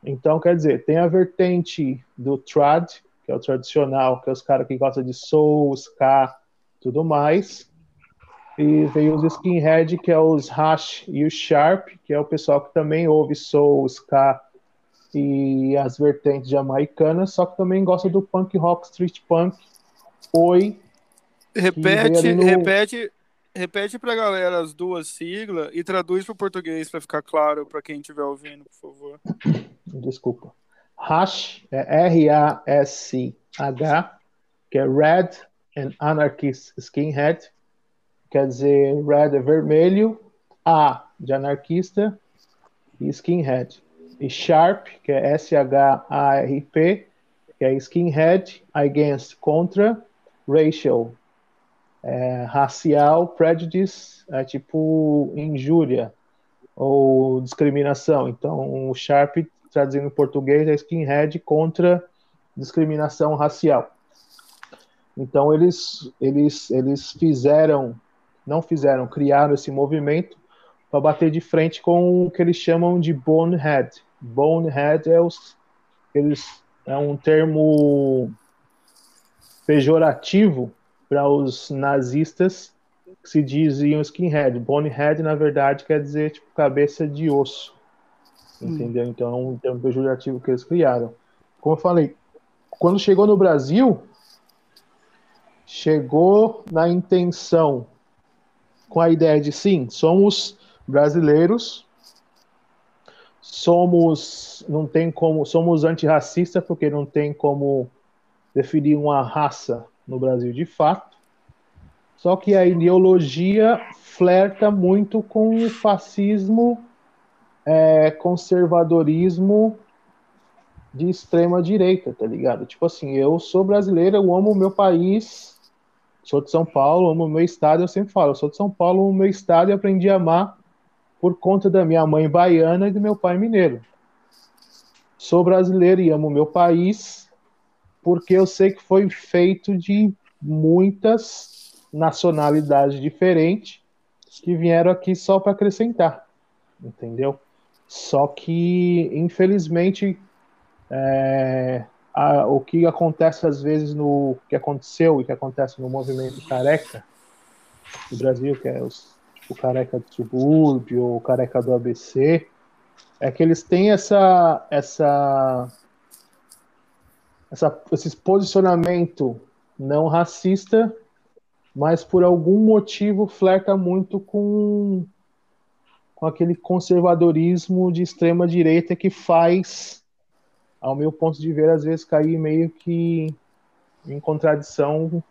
Então, quer dizer, tem a vertente do trad, que é o tradicional, que é os caras que gostam de soul, ska, tudo mais. E veio os skinhead, que é os hash e o sharp, que é o pessoal que também ouve soul, ska e as vertentes jamaicanas, só que também gosta do punk rock, street punk, oi. Repete, no... repete, repete pra galera as duas siglas e traduz para o português para ficar claro para quem estiver ouvindo, por favor. Desculpa. Hash é R-A-S-C-H, que é Red and Anarchist Skinhead. Quer dizer, Red é vermelho, A de anarquista e skinhead. E Sharp, que é S-H-A-R-P, que é skinhead, against, contra, racial, é, racial, prejudice, é tipo injúria ou discriminação. Então, o Sharp, traduzindo em português, é skinhead contra discriminação racial. Então, eles, eles, eles fizeram, não fizeram, criaram esse movimento para bater de frente com o que eles chamam de bonehead. Bonehead é, os, eles, é um termo pejorativo para os nazistas que se diziam skinhead. Bonehead, na verdade, quer dizer tipo cabeça de osso. Hum. Entendeu? Então, é um termo pejorativo que eles criaram. Como eu falei, quando chegou no Brasil, chegou na intenção com a ideia de sim, somos brasileiros, somos não tem como somos antirracistas porque não tem como definir uma raça no Brasil de fato. Só que a ideologia flerta muito com o fascismo, é, conservadorismo de extrema direita, tá ligado? Tipo assim, eu sou brasileiro, eu amo o meu país, sou de São Paulo, amo o meu estado, eu sempre falo, eu sou de São Paulo, o meu estado e aprendi a amar por conta da minha mãe baiana e do meu pai mineiro. Sou brasileiro e amo meu país, porque eu sei que foi feito de muitas nacionalidades diferentes que vieram aqui só para acrescentar, entendeu? Só que, infelizmente, é, a, o que acontece às vezes no que aconteceu e que acontece no movimento careca do Brasil, que é os, tipo, careca do subúrbio ou careca do ABC, é que eles têm essa essa essa, esse posicionamento não racista, mas por algum motivo flerta muito com, com aquele conservadorismo de extrema direita que faz, ao meu ponto de ver, às vezes cair meio que em contradição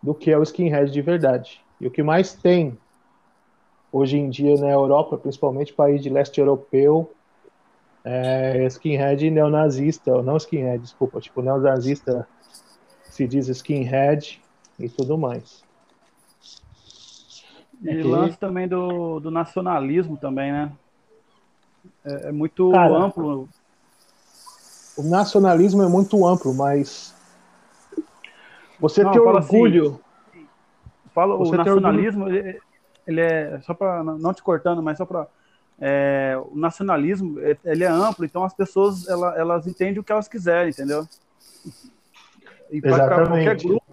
do que é o skinhead de verdade. E o que mais tem hoje em dia na Europa, principalmente país de leste europeu, é, skinhead neonazista, ou não skinhead, desculpa, tipo, neonazista se diz skinhead e tudo mais. E lance também do, do nacionalismo também, né? É, é muito Cara, amplo. O nacionalismo é muito amplo, mas você não, tem orgulho. Assim, fala, o nacionalismo, ele, ele, é só para não te cortando, mas só para é, o nacionalismo é, ele é amplo, então as pessoas elas, elas entendem o que elas quiserem, entendeu? E para qualquer grupo,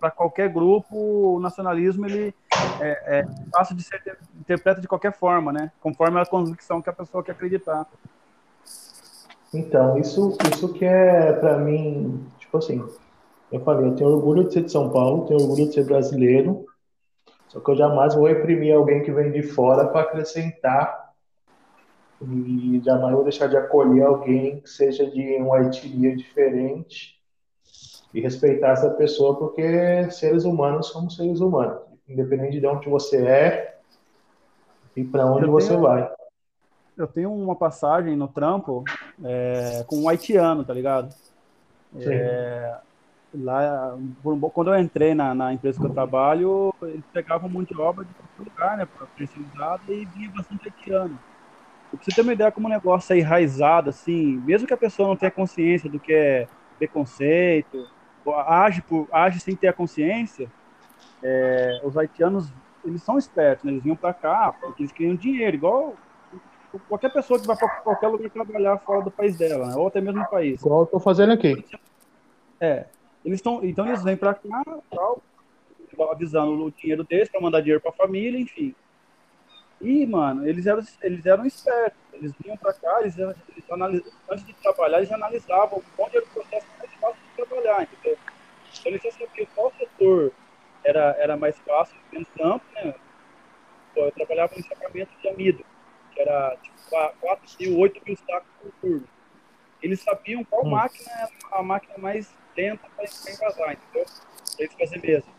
para qualquer grupo, o nacionalismo ele é, é, fácil de ser interpreta de qualquer forma, né? Conforme a convicção que a pessoa quer acreditar. Então, isso, isso que é para mim, tipo assim, eu falei, eu tenho orgulho de ser de São Paulo, tenho orgulho de ser brasileiro, só que eu jamais vou reprimir alguém que vem de fora para acrescentar e jamais vou deixar de acolher alguém que seja de uma etnia diferente e respeitar essa pessoa, porque seres humanos somos seres humanos, independente de onde você é e para onde você tenho, vai. Eu tenho uma passagem no trampo é, com um haitiano, tá ligado? É, lá, quando eu entrei na, na, empresa que eu trabalho, eles pegavam um monte de obra de qualquer lugar, né, precisada e vinha bastante haitiano. Pra você ter uma ideia como o negócio é enraizado, assim, mesmo que a pessoa não tenha consciência do que é preconceito, age, por, age sem ter a consciência, é, os haitianos, eles são espertos, né? eles vinham para cá porque eles queriam dinheiro, igual qualquer pessoa que vai para qualquer lugar trabalhar fora do país dela, né? ou até mesmo no país. Igual eu tô fazendo aqui. É, eles estão, então eles vêm para cá, tal, avisando o dinheiro deles para mandar dinheiro para a família, enfim. E, mano, eles eram, eles eram espertos. Eles vinham para cá, eles, eles antes de trabalhar, eles analisavam onde era o processo mais fácil de trabalhar, entendeu? Então, eles já sabiam qual setor era, era mais fácil, menos campo, né? Eu trabalhava no encapamento de amido, que era tipo 4 mil, 8 mil sacos por turno. Eles sabiam qual hum. máquina era a máquina mais lenta para envasar, entendeu? Para eles fazerem mesmo.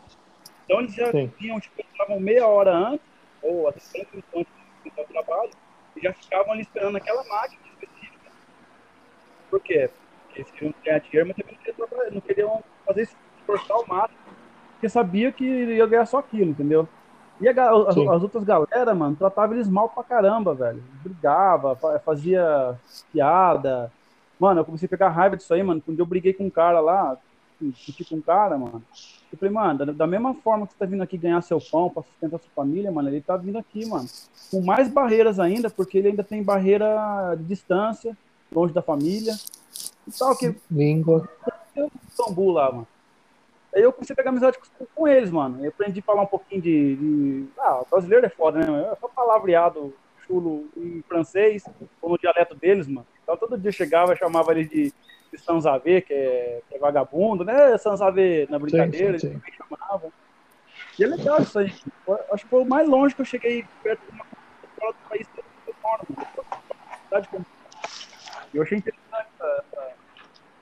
Então, eles já Sim. vinham, tipo, estavam meia hora antes, ou até 5 minutos antes de começar o trabalho, e já ficavam ali esperando aquela máquina específica. Por quê? Porque eles queriam ganhar dinheiro, mas também não queriam, trabalhar, não queriam fazer esforçar o máximo, porque sabia que ia ganhar só aquilo, entendeu? E a, as, as, outras galera, mano, tratava eles mal pra caramba, velho. Brigava, fazia piada. Mano, eu comecei a pegar raiva disso aí, mano. Quando eu briguei com um cara lá, discuti com um cara, mano. Eu falei, mano, da, da, mesma forma que você tá vindo aqui ganhar seu pão pra sustentar sua família, mano, ele tá vindo aqui, mano, com mais barreiras ainda, porque ele ainda tem barreira de distância, longe da família. E tal, que. Língua. Eu bambu lá, mano. Aí eu comecei a pegar amizade com, com eles, mano. Eu aprendi a falar um pouquinho de. de... Ah, o brasileiro é foda, né? É só palavreado chulo em francês, ou no dialeto deles, mano. Então todo dia chegava e chamava ele de de Sanzavê, que é, que é vagabundo, né? Sanzavê na brincadeira, sim, sim, sim. eles chamavam. E é legal isso aí. Acho que foi o mais longe que eu cheguei perto de uma fora do país que eu moro. Eu achei interessante essa,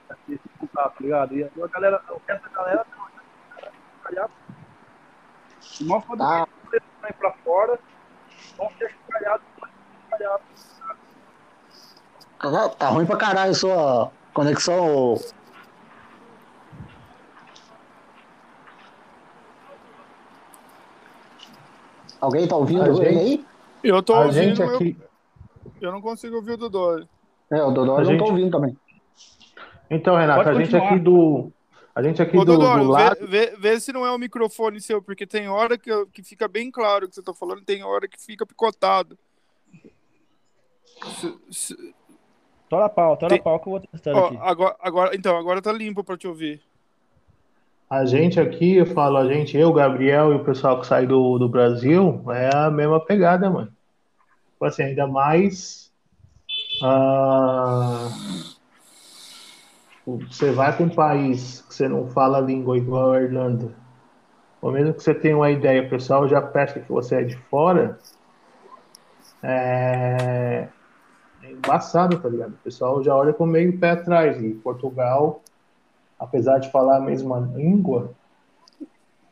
essa, esse contato, tá ligado? E a galera, o resto da galera calhado. O nosso modo ah. de sair pra fora, vão ser calhados, calhados. Tá, tá ruim pra caralho sua Conexão. Alguém tá ouvindo gente, aí? Eu tô a ouvindo, aqui... eu, eu não consigo ouvir o Dodói. É, o Dodói não gente... tô ouvindo também. Então, Renato, Pode a gente continuar. aqui do. A gente aqui Ô, do, Dodói, do lado. Vê, vê, vê, se não é o microfone seu, porque tem hora que, que fica bem claro o que você tá falando, tem hora que fica picotado. Se, se, Tora pau, tora Tem... pau que eu vou testando oh, aqui. Agora, agora, então, agora tá limpo para te ouvir. A gente aqui, eu falo, a gente, eu, Gabriel e o pessoal que sai do, do Brasil, é a mesma pegada, mano. Tipo assim, ainda mais. Uh, você vai para um país que você não fala a língua igual a Irlanda, ou mesmo que você tenha uma ideia, o pessoal já pesca que você é de fora, é embaçado, tá ligado? O pessoal já olha com meio pé atrás. E Portugal, apesar de falar a mesma língua,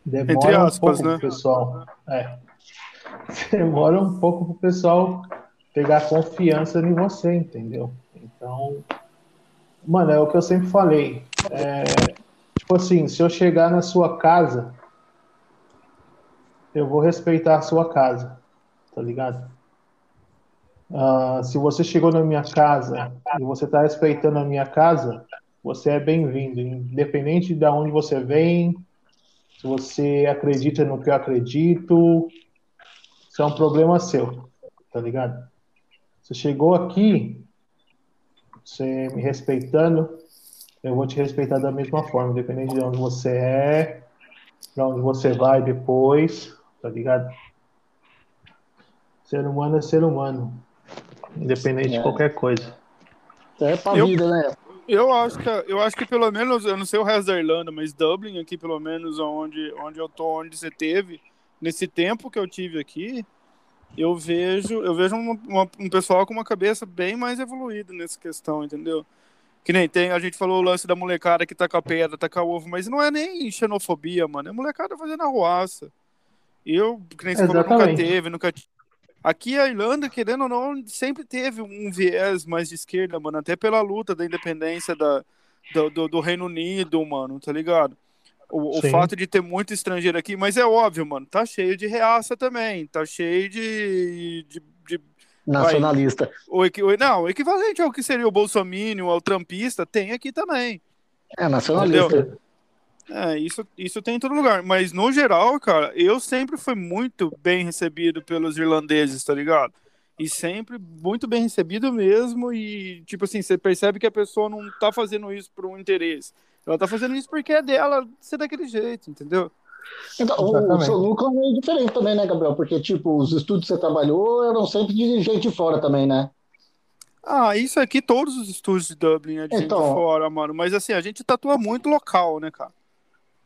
demora Entre aspas, um pouco né? pro pessoal. É. Demora um pouco pro pessoal pegar confiança em você, entendeu? Então, mano, é o que eu sempre falei. É, tipo assim, se eu chegar na sua casa, eu vou respeitar a sua casa, tá ligado? Uh, se você chegou na minha casa e você está respeitando a minha casa, você é bem-vindo, independente de onde você vem, se você acredita no que eu acredito, isso é um problema seu, tá ligado? Você chegou aqui, você me respeitando, eu vou te respeitar da mesma forma, independente de onde você é, para onde você vai depois, tá ligado? Ser humano é ser humano. Independente é. de qualquer coisa. É pra eu, vida, né? Eu acho, que, eu acho que pelo menos, eu não sei o resto da Irlanda, mas Dublin aqui, pelo menos, onde, onde eu tô, onde você teve, nesse tempo que eu tive aqui, eu vejo, eu vejo uma, uma, um pessoal com uma cabeça bem mais evoluída nessa questão, entendeu? Que nem tem, a gente falou o lance da molecada que tá com a pedra, tá com o ovo, mas não é nem xenofobia, mano. É molecada fazendo arruaça. Eu, que nem você falou, nunca teve, nunca Aqui a Irlanda, querendo ou não, sempre teve um viés mais de esquerda, mano, até pela luta da independência da, do, do, do Reino Unido, mano, tá ligado? O, o, fato de ter muito estrangeiro aqui, mas é óbvio, mano, tá cheio de reaça também, tá cheio de. de, de Nacionalista. Vai, o, não, o equivalente ao que seria o Bolsonaro, ao Trumpista, tem aqui também. É, nacionalista. Entendeu? É, isso, isso tem em todo lugar. Mas no geral, cara, eu sempre fui muito bem recebido pelos irlandeses, tá ligado? E sempre muito bem recebido mesmo. E, tipo assim, você percebe que a pessoa não tá fazendo isso por um interesse. Ela tá fazendo isso porque é dela ser daquele jeito, entendeu? Então, o, o seu lucro é meio diferente também, né, Gabriel? Porque, tipo, os estudos que você trabalhou eram sempre de gente de fora também, né? Ah, isso aqui, todos os estúdios de Dublin é de então, gente de fora, mano. Mas assim, a gente tatua muito local, né, cara?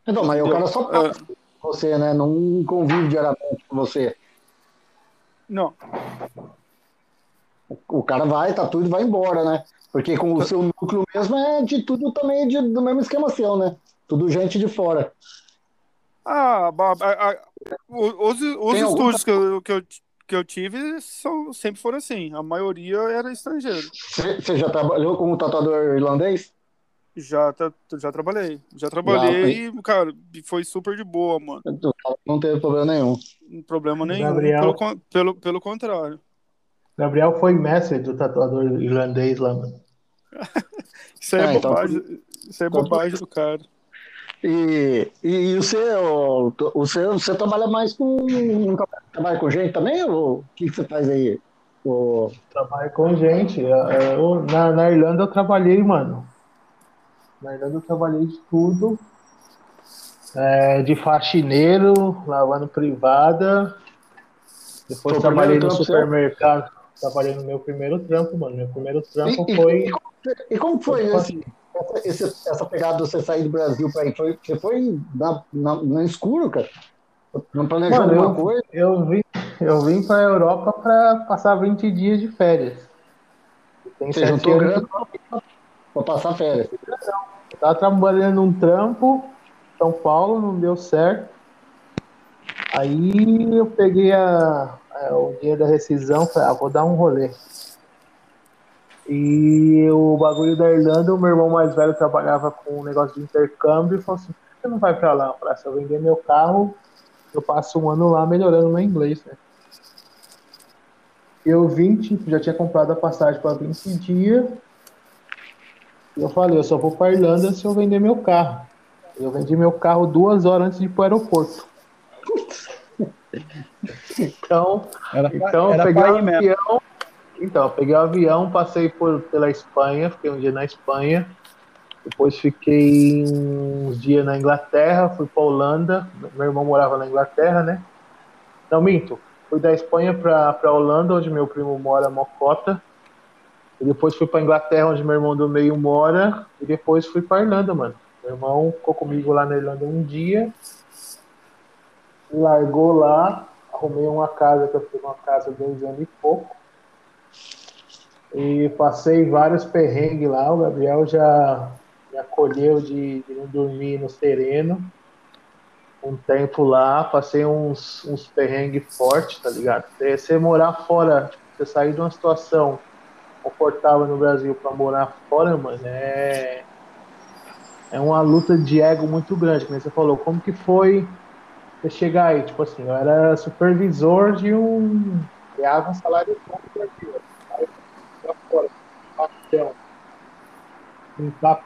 Então, mas o cara só passa é. com você, né? Não convive diariamente com você. Não. O cara vai, tá tudo e vai embora, né? Porque com o seu núcleo mesmo é de tudo também de, do mesmo esquema seu, né? Tudo gente de fora. Ah, a, a, os, os estúdios que, eu, que, eu, que eu tive são, sempre foram assim. A maioria era estrangeiro. Você já trabalhou como tatuador irlandês? Já, já trabalhei. Já trabalhei já, e, cara, foi super de boa, mano. Não teve problema nenhum. Problema nenhum. Gabriel... Pelo, pelo, pelo contrário. Gabriel foi mestre do tatuador irlandês lá, mano. isso aí é, é bobagem. Então... Isso é bobagem do cara. E, e, e você, você, você trabalha mais com. Trabalha com gente também? Ou o que, que você faz aí? O... Trabalho com gente. Eu, na, na Irlanda eu trabalhei, mano na verdade, eu trabalhei de tudo. É, de faxineiro, lavando privada. Depois Tô trabalhei no supermercado. Seu? Trabalhei no meu primeiro trampo, mano. Meu primeiro trampo e, foi. E, e como foi esse, essa, essa pegada de você sair do Brasil para ir? Foi, você foi na, na, no escuro, cara? Não planejou mano, alguma eu, coisa? Eu vim, eu vim para a Europa para passar 20 dias de férias. Tem você juntou grana para passar férias? Eu tava trabalhando num trampo, São Paulo, não deu certo. Aí eu peguei a, a, o dinheiro da rescisão, falei, ah, vou dar um rolê. E o bagulho da Irlanda, o meu irmão mais velho trabalhava com um negócio de intercâmbio e falou assim, por que você não vai pra lá? Eu falei, se eu vender meu carro, eu passo um ano lá melhorando meu inglês, né? Eu vim, tipo, já tinha comprado a passagem para 20 dias, eu falei, eu só vou para Irlanda se eu vender meu carro. Eu vendi meu carro duas horas antes de ir para o aeroporto. então, era, então era eu peguei o um avião. Então, peguei o um avião, passei por, pela Espanha, fiquei um dia na Espanha. Depois fiquei uns dias na Inglaterra, fui para Holanda. Meu irmão morava na Inglaterra, né? Não, minto. Fui da Espanha para Holanda, onde meu primo mora, Mocota. E depois fui pra Inglaterra, onde meu irmão do meio mora. E depois fui pra Irlanda, mano. Meu irmão ficou comigo lá na Irlanda um dia. Largou lá. Arrumei uma casa, que eu fiquei uma casa dois anos e pouco. E passei vários perrengues lá. O Gabriel já me acolheu de, de não dormir no sereno. Um tempo lá, passei uns, uns perrengues fortes, tá ligado? Você morar fora, tipo, você sair de uma situação confortável no Brasil para morar fora, mano, é é uma luta de ego muito grande, como você falou. Como que foi você chegar aí? Tipo assim, eu era supervisor de um. ganhava um salário bom no Brasil. Aí eu fora,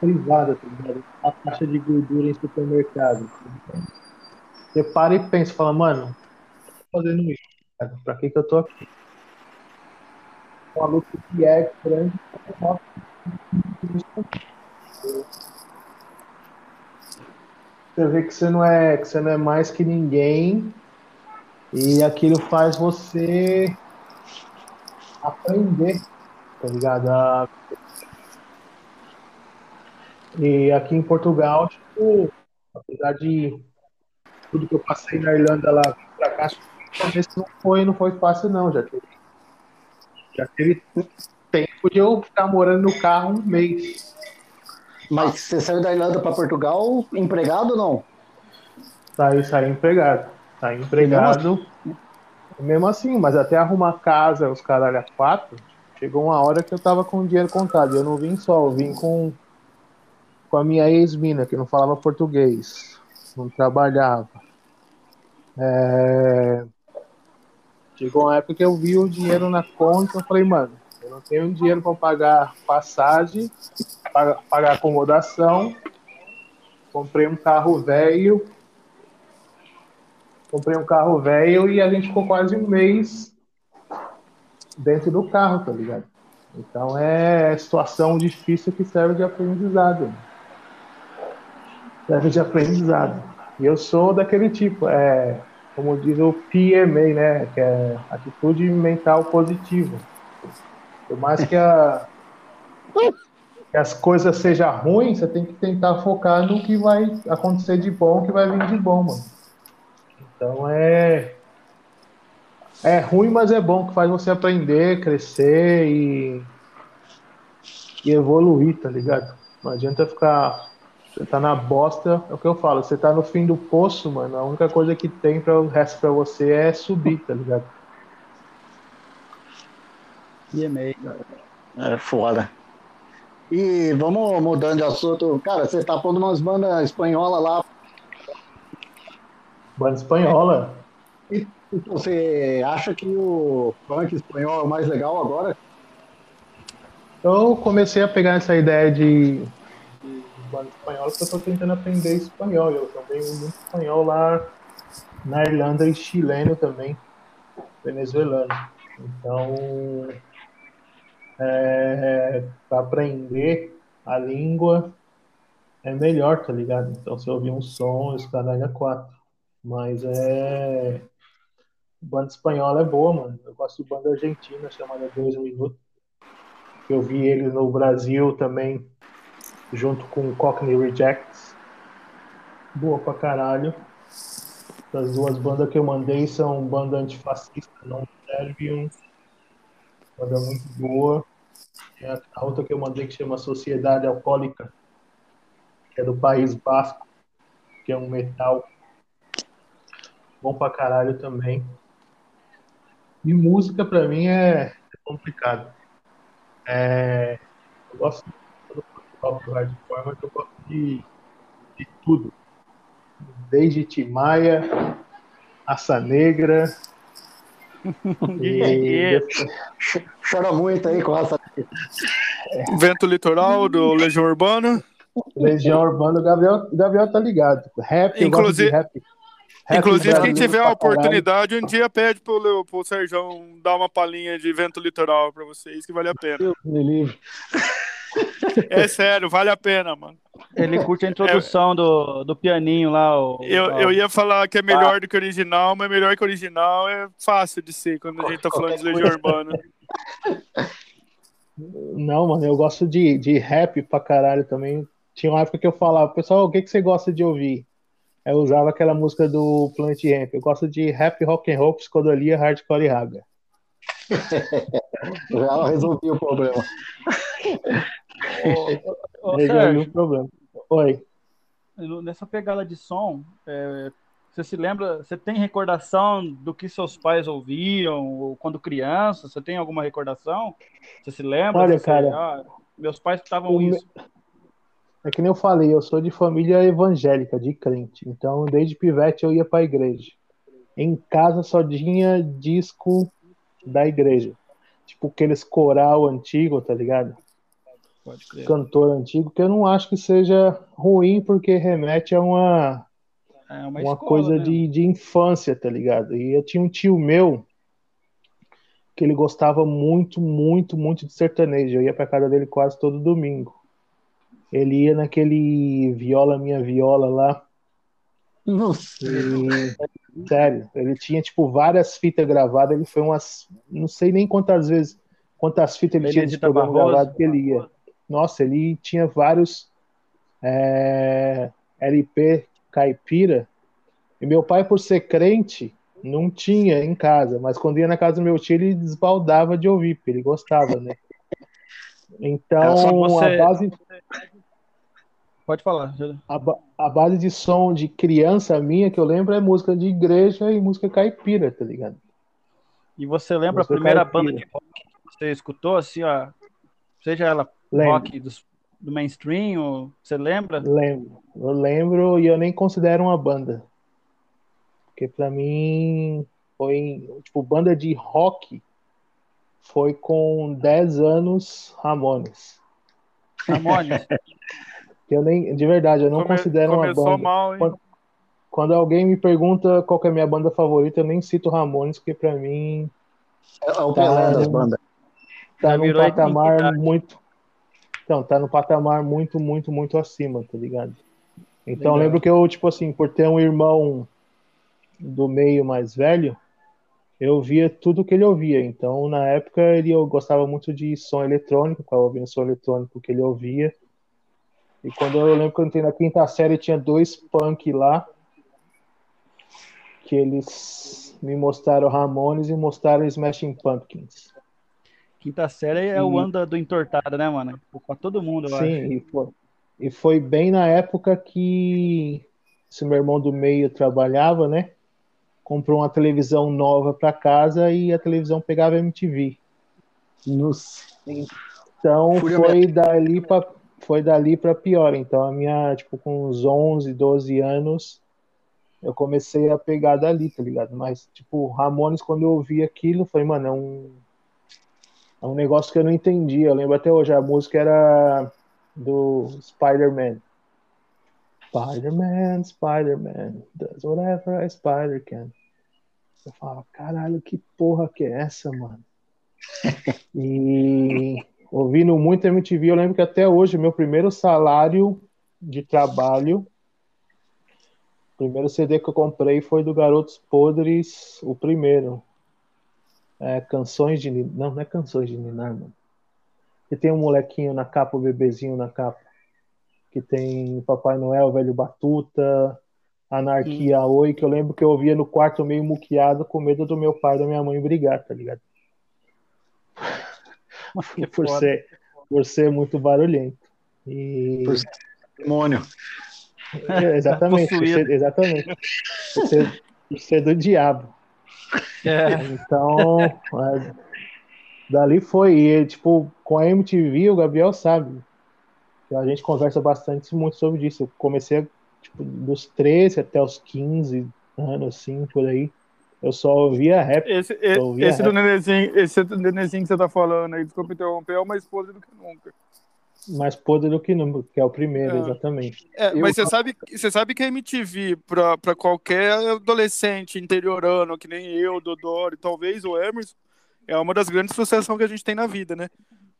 privada, tá ligado? A taxa de gordura em supermercado. Você para e pensa, fala, mano, tô fazendo isso, pra que que eu tô aqui? Uma luta que é grande você vê que você não é que você não é mais que ninguém e aquilo faz você aprender tá ligado a... e aqui em Portugal tipo apesar de tudo que eu passei na Irlanda lá pra cá começo não foi, não foi fácil, não. Já teve, já teve tempo de eu ficar morando no carro um mês. Mas você saiu da Irlanda para Portugal empregado ou não? Saiu, saiu empregado. Saiu empregado. Mesmo assim, mas até arrumar casa, os caralho a quatro, chegou uma hora que eu tava com o dinheiro contado. Eu não vim só, eu vim com, com a minha ex-mina, que não falava português, não trabalhava. É... Chegou uma época que eu vi o dinheiro na conta, eu falei, mano, eu não tenho dinheiro para pagar passagem, pagar acomodação. Comprei um carro velho. Comprei um carro velho e a gente ficou quase um mês dentro do carro, tá ligado? Então é situação difícil que serve de aprendizado. Serve de aprendizado. E eu sou daquele tipo, é, como diz o PMA, né? Que é atitude mental positiva. Por mais que, a, que as coisas sejam ruins, você tem que tentar focar no que vai acontecer de bom, que vai vir de bom, mano. Então é. É ruim, mas é bom, que faz você aprender, crescer e, e evoluir, tá ligado? Não adianta ficar. Você tá na bosta, é o que eu falo, você tá no fim do poço, mano. A única coisa que tem para o resto pra você é subir, tá ligado? EMA. É foda. E vamos mudando de assunto. Cara, você tá pondo umas bandas espanholas lá. Banda espanhola? E você acha que o funk espanhol é o mais legal agora? Eu comecei a pegar essa ideia de, de banda espanhola porque eu tô tentando aprender espanhol. Eu também muito espanhol lá na Irlanda e chileno também, venezuelano. Então, é, para aprender a língua é melhor, tá ligado? Então, se eu ouvir um som, os caralho quatro. Mas é. Banda espanhola é boa, mano. Eu gosto de banda argentina chamada Dois Minutos. Eu vi eles no Brasil também, junto com Cockney Rejects. Boa pra caralho. As duas bandas que eu mandei são banda antifascista, não Servium. Banda muito boa. É a outra que eu mandei que chama Sociedade Alcoólica, que é do País Basco, que é um metal bom pra caralho também. E música pra mim é complicado. É, eu gosto pop do hardcore, mas eu gosto de, de tudo. Desde Timaya, Aça Negra, e... Chora muito aí com essa. Vento Litoral do Legião Urbana. Legião Urbana, o Gabriel, Gabriel tá ligado. Rap, inclusive, rap. rap inclusive quem tiver a oportunidade, um dia pede pro, pro Sérgio dar uma palhinha de Vento Litoral pra vocês, que vale a pena. Me livre. É sério, vale a pena, mano. Ele curte a introdução é... do, do pianinho lá. O, eu, o... eu ia falar que é melhor do que original, mas melhor que original é fácil de ser quando a gente tá falando de Legião Urbana. Não, mano, eu gosto de, de rap pra caralho também. Tinha uma época que eu falava, pessoal, o que, que você gosta de ouvir? Eu usava aquela música do Planet Ramp. Eu gosto de rap, rock and roll, psicodelia, hardcore e raga. Já resolvi o problema. ô, ô, Sérgio, problema. Oi. Nessa pegada de som, é, você se lembra, você tem recordação do que seus pais ouviam quando criança? Você tem alguma recordação? Você se lembra? Olha, cara, ah, meus pais estavam isso. É que nem eu falei, eu sou de família evangélica, de crente. Então, desde pivete eu ia para a igreja. Em casa só tinha disco da igreja. Tipo aqueles coral antigo, tá ligado? Cantor antigo, que eu não acho que seja ruim, porque remete a uma, é uma, uma escola, coisa né? de, de infância, tá ligado? E eu tinha um tio meu que ele gostava muito, muito, muito de sertanejo. Eu ia pra casa dele quase todo domingo. Ele ia naquele Viola Minha Viola lá. Nossa. E, sério, ele tinha tipo várias fitas gravadas. Ele foi umas. Não sei nem quantas vezes. Quantas fitas ele, ele tinha de programa gravado que ele ia. Nossa, ele tinha vários é, LP caipira. E meu pai, por ser crente, não tinha em casa, mas quando ia na casa do meu tio, ele desbaldava de ouvir, porque ele gostava, né? Então, você... a base. Pode falar. A, a, base de som de criança minha, que eu lembro, é música de igreja e música caipira, tá ligado? E você lembra música a primeira caipira. banda de rock que você escutou, assim, ó? Seja ela lembro. rock dos, do mainstream, ou, você lembra? Lembro. Eu lembro e eu nem considero uma banda. Porque para mim foi, tipo, banda de rock foi com 10 anos Ramones. Ramones. eu nem, de verdade, eu não Come, considero uma banda. Mal, quando, quando, alguém me pergunta qual é a minha banda favorita, eu nem cito Ramones, porque para mim é o tá das bandas. Tá num patamar muito então, tá no patamar muito, muito, muito acima, tá ligado? Então, lembro que eu, tipo assim, por ter um irmão do meio mais velho, eu via tudo que ele ouvia. Então, na época, ele eu gostava muito de som eletrônico, qual ouvindo som eletrônico que ele ouvia. E quando eu lembro que eu entrei na quinta série, tinha dois punk lá, que eles me mostraram Ramones e mostraram Smashing Pumpkins. Quinta série é e... o ano do entortado, né, mano? Pra todo mundo, eu Sim, acho. E foi, e foi bem na época que esse meu irmão do meio trabalhava, né? comprou uma televisão nova para casa e a televisão pegava MTV. Nos... Então foi dali para foi dali para pior. Então a minha, tipo, com uns 11, 12 anos, eu comecei a pegar dali, tá ligado? Mas tipo, Ramones quando eu ouvi aquilo, foi, mano, é um é um negócio que eu não entendi. Eu lembro até hoje a música era do Spider-Man. Spider-Man, Spider-Man, does whatever a spider can. Eu falava, caralho, que porra que é essa, mano? e ouvindo muito MTV, eu lembro que até hoje, meu primeiro salário de trabalho, o primeiro CD que eu comprei foi do Garotos Podres, o primeiro. É, canções de. Não, não é canções de Ninar, mano. Que tem um molequinho na capa, o um bebezinho na capa que tem Papai Noel, Velho Batuta, Anarquia hum. Oi, que eu lembro que eu ouvia no quarto meio muqueado com medo do meu pai e da minha mãe brigar, tá ligado? por, ser, por ser muito barulhento. E... Por ser demônio. É, exatamente, por ser, exatamente. Por ser, por ser do diabo. É. Então, dali foi. E, tipo, com a MTV, o Gabriel sabe a gente conversa bastante muito sobre isso. Eu comecei tipo, dos 13 até os 15 anos, assim, por aí. Eu só ouvia rap. Esse, ouvia esse, rap. Do nenezinho, esse do nenezinho que você tá falando aí, desculpa interromper, é o mais podre do que nunca. Mais podre do que nunca, que é o primeiro, é. exatamente. É, mas você sabe, você sabe que a MTV, pra, pra qualquer adolescente interiorano, que nem eu, Dodoro, talvez o Emerson, é uma das grandes frustrações que a gente tem na vida, né?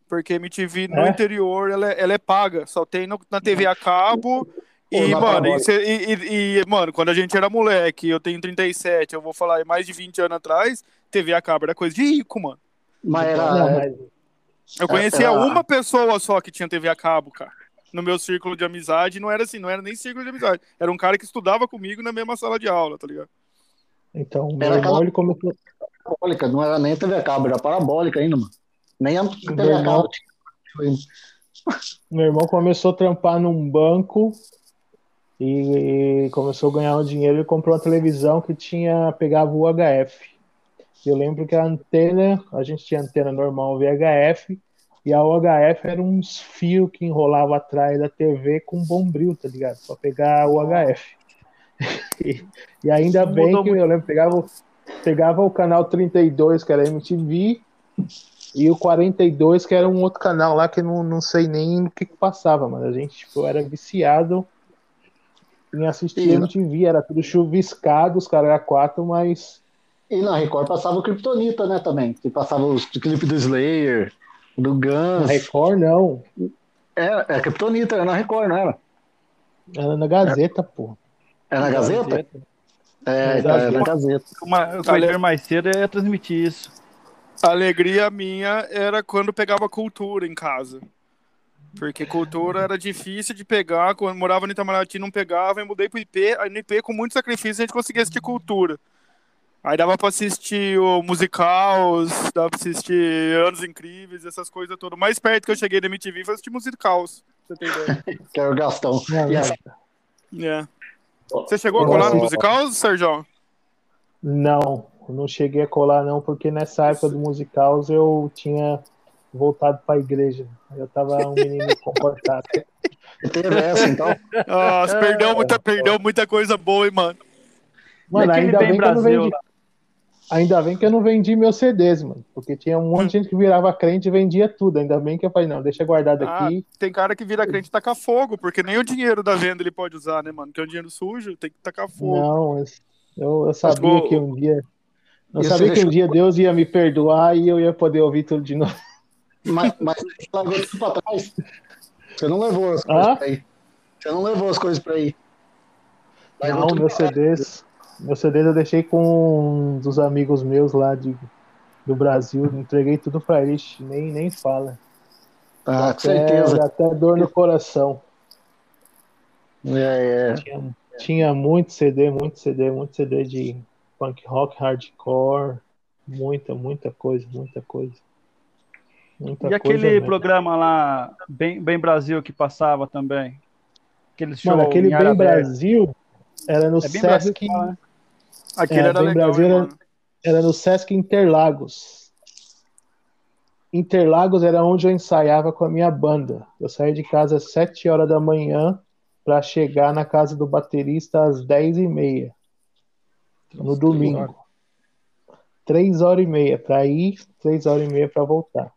Porque MTV no é? interior ela é, ela é paga, só tem no, na TV a cabo. E, mano, e, e, e, mano, quando a gente era moleque, eu tenho 37, eu vou falar mais de 20 anos atrás, TV a cabo era coisa de rico, mano. Mas era. Eu conhecia era... uma pessoa só que tinha TV a cabo, cara. No meu círculo de amizade, não era assim, não era nem círculo de amizade. Era um cara que estudava comigo na mesma sala de aula, tá ligado? Então, meu era irmão, aquela... ele começou. Parabólica, não era nem TV a cabo, era parabólica ainda, mano. Nem a TV irmão, Meu irmão começou a trampar num banco e começou a ganhar um dinheiro e comprou uma televisão que tinha pegava o UHF. Eu lembro que a antena, a gente tinha antena normal VHF e a UHF era uns fios que enrolava atrás da TV com bombril, tá ligado? Pra pegar o UHF. e, e ainda bem que eu lembro, pegava, pegava o canal 32, que era MTV, e o 42, que era um outro canal lá que não, não sei nem o que, que passava, mas a gente tipo, era viciado em assistir MTV, era tudo chuviscado, os caras eram quatro, mas. E na Record passava o Kryptonita, né, também. Que passava os clipes do Slayer, do Guns. Na Record, não. É, é Kryptonita, era na Record, não era? Era na Gazeta, é. pô. É na Gazeta? Gazeta. É, então, é na Gazeta. Uma, o que mais cedo é transmitir isso. A alegria minha era quando pegava cultura em casa. Porque cultura era difícil de pegar. Quando morava no Itamaraty, não pegava. E mudei pro IP. Aí no IP, com muito sacrifício, a gente conseguia assistir cultura. Aí dava pra assistir o Musicals, dava pra assistir Anos Incríveis, essas coisas todas. O mais perto que eu cheguei da MTV foi assistir Musicals. Você tem ideia? que é o Gastão. É, é. Você chegou a colar no Musicals, Sérgio? Não, não cheguei a colar não, porque nessa época do Musicals eu tinha voltado para a igreja. Eu tava um menino comportado. Teve essa, então? Nossa, perdeu muita, perdeu muita coisa boa, hein, mano. Mano, ainda bem, bem que eu não vendi. Ainda bem que eu não vendi meus CDs, mano. Porque tinha um monte de gente que virava crente e vendia tudo. Ainda bem que eu falei, não, deixa guardado ah, aqui. Tem cara que vira crente e taca fogo, porque nem o dinheiro da venda ele pode usar, né, mano? Que é um dinheiro sujo, tem que tacar fogo. Não, eu, eu sabia que um dia. Eu sabia que um dia Deus ia me perdoar e eu ia poder ouvir tudo de novo. Mas, mas você largou tudo pra trás. Você não levou as coisas ah? pra ir. Você não levou as coisas pra ir. Largou não, meus CDs. Meus CDs eu deixei com um dos amigos meus lá de, do Brasil. Entreguei tudo pra eles, nem, nem fala. Ah, até, com certeza. Até dor no coração. É, é. Tinha, tinha muito CD, muito CD, muito CD de punk rock, hardcore. Muita, muita coisa, muita coisa. Muita e aquele mesmo. programa lá, Bem, Bem Brasil, que passava também? Aquele show Mano, aquele Bem Brasil era no é Sesc. Brasil, né? Aquele é, era Bem legal, Brasil era, era no Sesc Interlagos. Interlagos era onde eu ensaiava com a minha banda. Eu saía de casa às 7 horas da manhã para chegar na casa do baterista às 10 e meia. No domingo. Três horas e meia para ir, três horas e meia para voltar.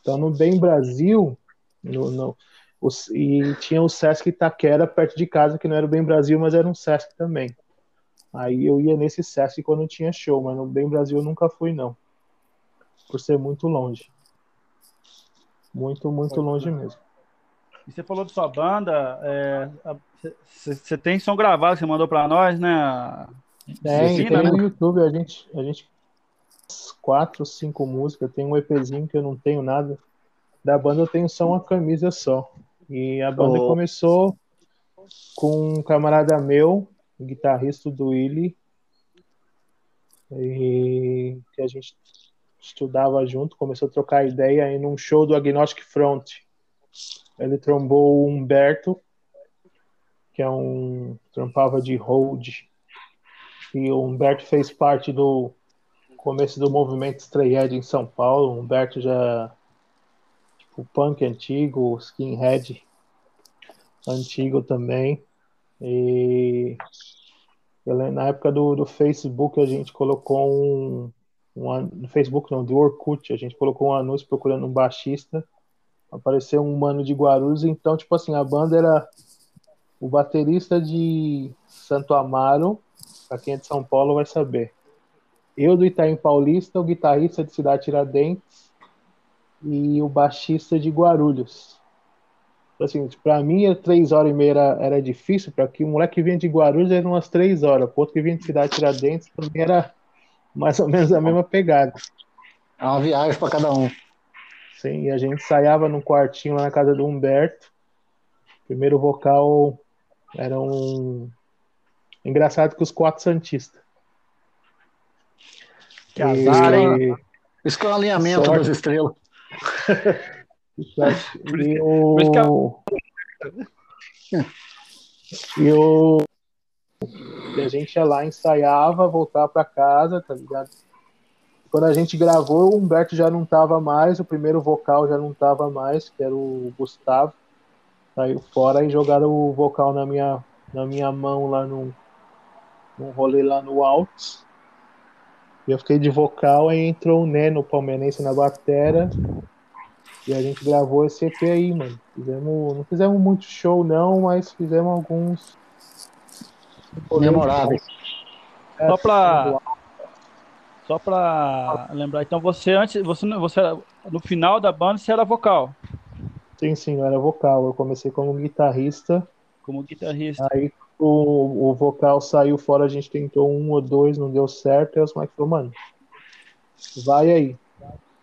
Então, no Bem Brasil, no, no, os, e tinha o Sesc Itaquera perto de casa, que não era o Bem Brasil, mas era um Sesc também. Aí eu ia nesse Sesc quando tinha show, mas no Bem Brasil eu nunca fui, não. Por ser muito longe. Muito, muito longe mesmo. E você falou de sua banda, você é, tem som gravado que você mandou para nós, né? Tem, tem né? no YouTube, a gente, a gente quatro, cinco músicas, tem um EPzinho que eu não tenho nada. Da banda eu tenho só uma camisa só. E a banda oh. começou com um camarada meu, guitarrista do Willy, e que a gente estudava junto, começou a trocar ideia em um show do Agnostic Front. Ele trombou o Humberto, que é um trampava de hold. E o Humberto fez parte do começo do movimento Strayhead em São Paulo. O Humberto já tipo punk antigo, skinhead antigo também. E na época do, do Facebook a gente colocou um, um no Facebook não, do Orkut, a gente colocou um anúncio procurando um baixista apareceu um mano de Guarulhos, então, tipo assim, a banda era o baterista de Santo Amaro, pra quem é de São Paulo vai saber. Eu do Itaim Paulista, o guitarrista de Cidade Tiradentes e o baixista de Guarulhos. Então, assim, pra mim, três horas e meia era, era difícil, para que o moleque que vinha de Guarulhos era umas três horas, o outro que vinha de Cidade Tiradentes também era mais ou menos a mesma pegada. É uma viagem para cada um. Sim, e a gente ensaiava num quartinho lá na casa do Humberto. Primeiro vocal era um. Engraçado que os quatro Santistas. Que azar, hein? Isso que é o alinhamento Sorte. das estrelas. e o. E o. E a gente ia lá, ensaiava, voltava para casa, tá ligado? Quando a gente gravou, o Humberto já não estava mais, o primeiro vocal já não estava mais, que era o Gustavo. Saiu fora e jogaram o vocal na minha, na minha mão lá no, no rolê lá no Altos. E eu fiquei de vocal, aí entrou o Neno Palmeirense na batera. E a gente gravou esse EP aí, mano. Fizemos, não fizemos muito show, não, mas fizemos alguns. Memoráveis. É, Só pra. Só pra lembrar, então você antes, você, você no final da banda você era vocal? Sim, sim, eu era vocal. Eu comecei como guitarrista. Como guitarrista. Aí o, o vocal saiu fora, a gente tentou um ou dois, não deu certo. Aí os moleques falaram, mano, vai aí.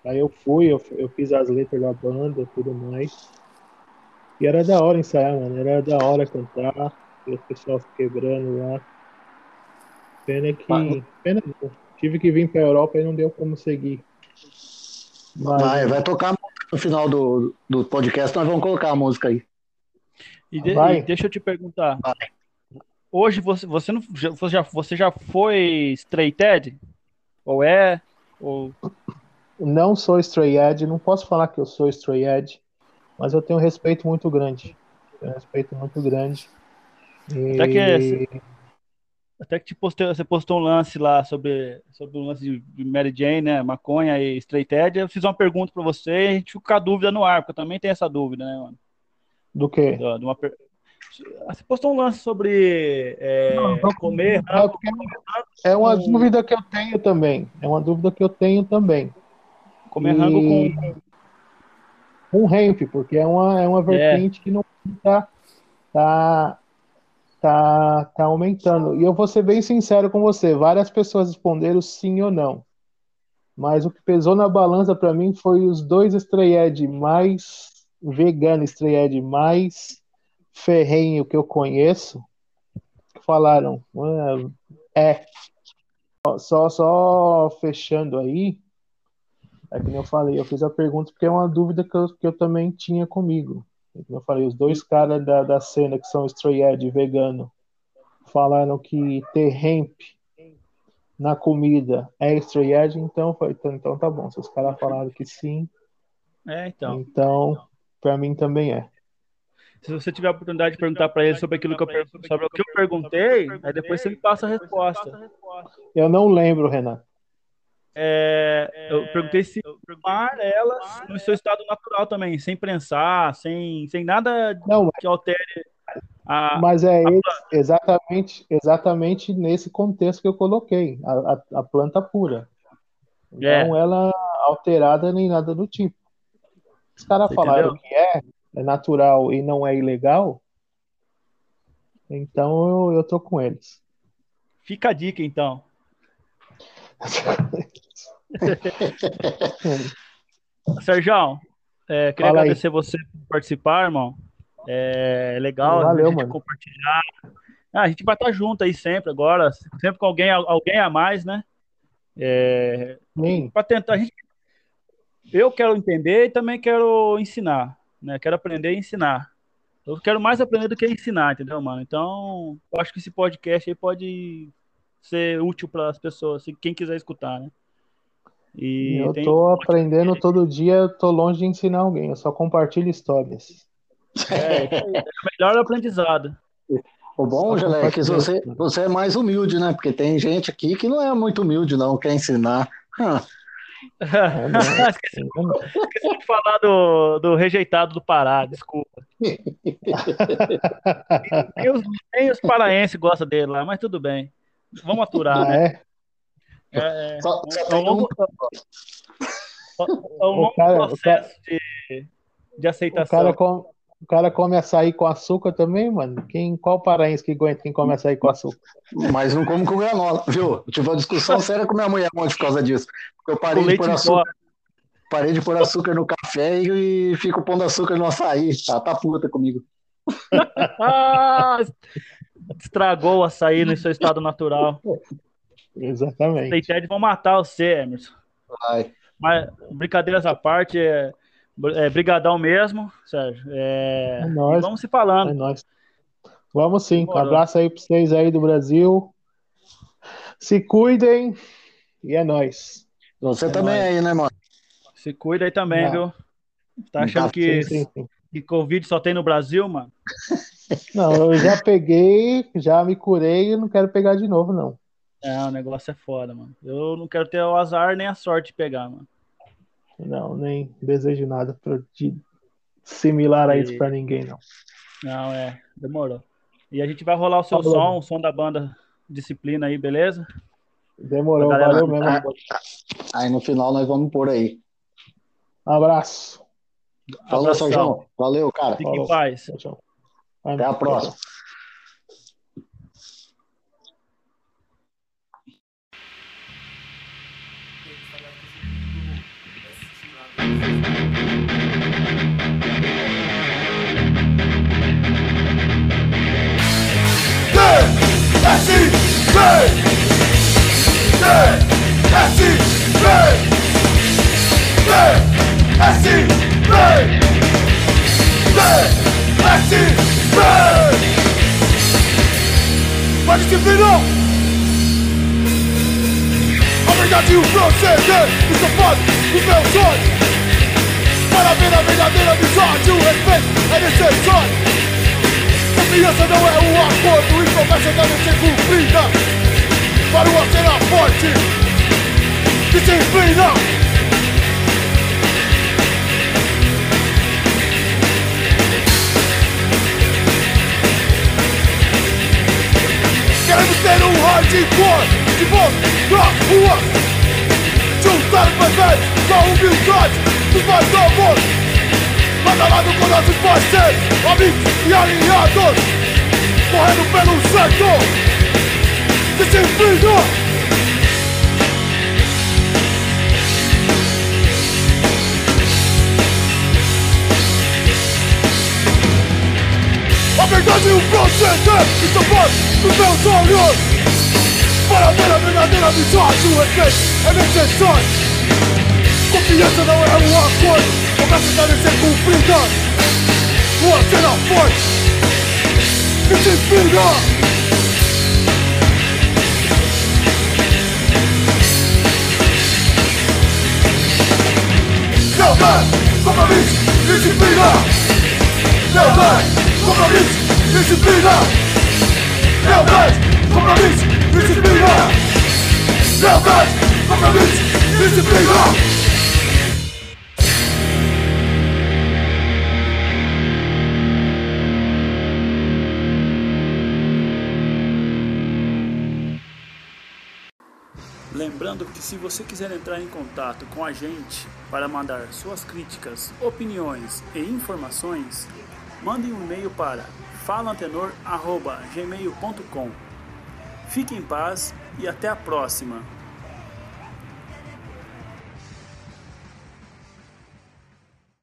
Aí eu fui, eu, eu fiz as letras da banda tudo mais. E era da hora ensaiar, mano. Era da hora cantar. E o pessoal quebrando lá. Pena que. Pena Tive que vir para a Europa e não deu como seguir. Mas... Vai, vai tocar no final do, do podcast, nós vamos colocar a música aí. E, de, e deixa eu te perguntar. Vai. Hoje você, você, não, você, já, você já foi straight edge? Ou é? Ou... Não sou straight edge, não posso falar que eu sou straight edge, mas eu tenho um respeito muito grande. Um respeito muito grande. E... Até que, até que te postei, você postou um lance lá sobre, sobre o lance de Mary Jane, né? Maconha e straight edge. Eu fiz uma pergunta para você e a gente ficou com a dúvida no ar, porque eu também tenho essa dúvida, né, mano? Do quê? De uma, você postou um lance sobre é, não, não, comer. Não, é uma com... dúvida que eu tenho também. É uma dúvida que eu tenho também. Comer e... rango com. Com hemp, porque é uma, é uma vertente é. que não está tá, tá, tá aumentando. E eu vou ser bem sincero com você: várias pessoas responderam sim ou não. Mas o que pesou na balança para mim foi os dois Stray mais vegano, Stray mais ferrenho que eu conheço falaram, é, só, só fechando aí, é que eu falei, eu fiz a pergunta porque é uma dúvida que eu, que eu também tinha comigo. Como eu falei, os dois caras da, da cena que são Stray Edge vegano falaram que ter hemp na comida é Stray Edge, então foi, então, então tá bom. Se os caras falaram que sim, é, então. Então, para mim também é. Se você tiver a oportunidade de perguntar para ele sobre aquilo que eu, sobre o que eu perguntei, aí depois você me passa a resposta. Eu não lembro, Renato. É, eu perguntei se fumar elas no seu estado natural também, sem prensar, sem, sem nada não, que altere a. Mas é a exatamente, exatamente nesse contexto que eu coloquei, a, a, a planta pura. É. ela alterada nem nada do tipo. Os caras falaram entendeu? que é, é natural e não é ilegal, então eu, eu tô com eles. Fica a dica, então. Sérgio, é, queria Fala agradecer aí. você por participar, irmão. É legal Valeu, a gente mano. compartilhar. Ah, a gente vai estar junto aí sempre agora, sempre com alguém, alguém a mais, né? É, para tentar. Gente, eu quero entender e também quero ensinar né? Quero aprender e ensinar. Eu quero mais aprender do que ensinar, entendeu, mano? Então, eu acho que esse podcast aí pode ser útil para as pessoas, assim, quem quiser escutar, né? E eu tô aprendendo todo dia, eu tô longe de ensinar alguém, eu só compartilho histórias. É, é o melhor aprendizado. O bom, Gelé, é que você, você é mais humilde, né? Porque tem gente aqui que não é muito humilde, não, quer ensinar. esqueci, esqueci, de falar do, do rejeitado do Pará, desculpa. nem, os, nem os paraenses gostam dele lá, mas tudo bem. Vamos aturar, né? É, é, é, só, só é um longo, é um longo cara, processo cara, de, de aceitação. O cara, com, o cara come açaí com açúcar também, mano. Quem, qual paraense que aguenta quem come açaí com açúcar? Mas não come com granola, viu? Eu tive uma discussão séria com minha mulher ontem por causa disso. Porque eu parei de pôr açúcar. Parei de pôr açúcar no café e, e fico pondo açúcar no açaí. Ela tá puta comigo. Estragou o açaí no seu estado natural. Exatamente. Os vão matar você, Emerson. Vai. Mas, brincadeiras à parte, é, é, brigadão mesmo, Sérgio. É, é nóis. Vamos se falando. É nóis. Vamos sim. Um abraço aí para vocês aí do Brasil. Se cuidem e é nóis. Você é também nóis. aí, né, mano? Se cuida aí também, viu? Tá achando tá, que, sim, sim, sim. que Covid só tem no Brasil, mano? Não, eu já peguei, já me curei e não quero pegar de novo, não. É, o negócio é foda, mano. Eu não quero ter o azar nem a sorte de pegar, mano. Não, nem desejo nada pra, de similar a isso para ninguém, não. Não, é, demorou. E a gente vai rolar o seu Falou. som, o som da banda Disciplina aí, beleza? Demorou, galera... valeu mesmo. Ah, aí no final nós vamos por aí. Abraço. Falou, Sérgio. Valeu, cara. Fique em paz. Até a próxima. Assim, vem! Pode se virar! A verdade e o proceder Isso faz os meus sonhos Para ver a verdadeira amizade O respeito é necessário. Confiança não é um acordo E promessa deve ser cumprida. Para uma cena forte Disciplina Queremos ter um hardcore De voz nas ruas Juntar os mais velhos Com a humildade dos mais novos. Lado a lado com nossos parceiros, amigos e aliados. Correndo pelo certo. Disciplina verdade e o proceder Estão fora dos meus olhos. Para ver a verdadeira amizade O respeito é necessário. Confiança não é um acordo promessas devem ser cumpridas Uma cena forte Disciplina Lealdade, compromisso, disciplina Lealdade, compromisso, disciplina. Lealdade, compromisso, disciplina. Lealdade, compromisso, disciplina. Lembrando que se você quiser entrar em contato com a gente para mandar suas críticas, opiniões e informações, mande um e-mail para falantenor@gmail.com. Fique em paz e até a próxima.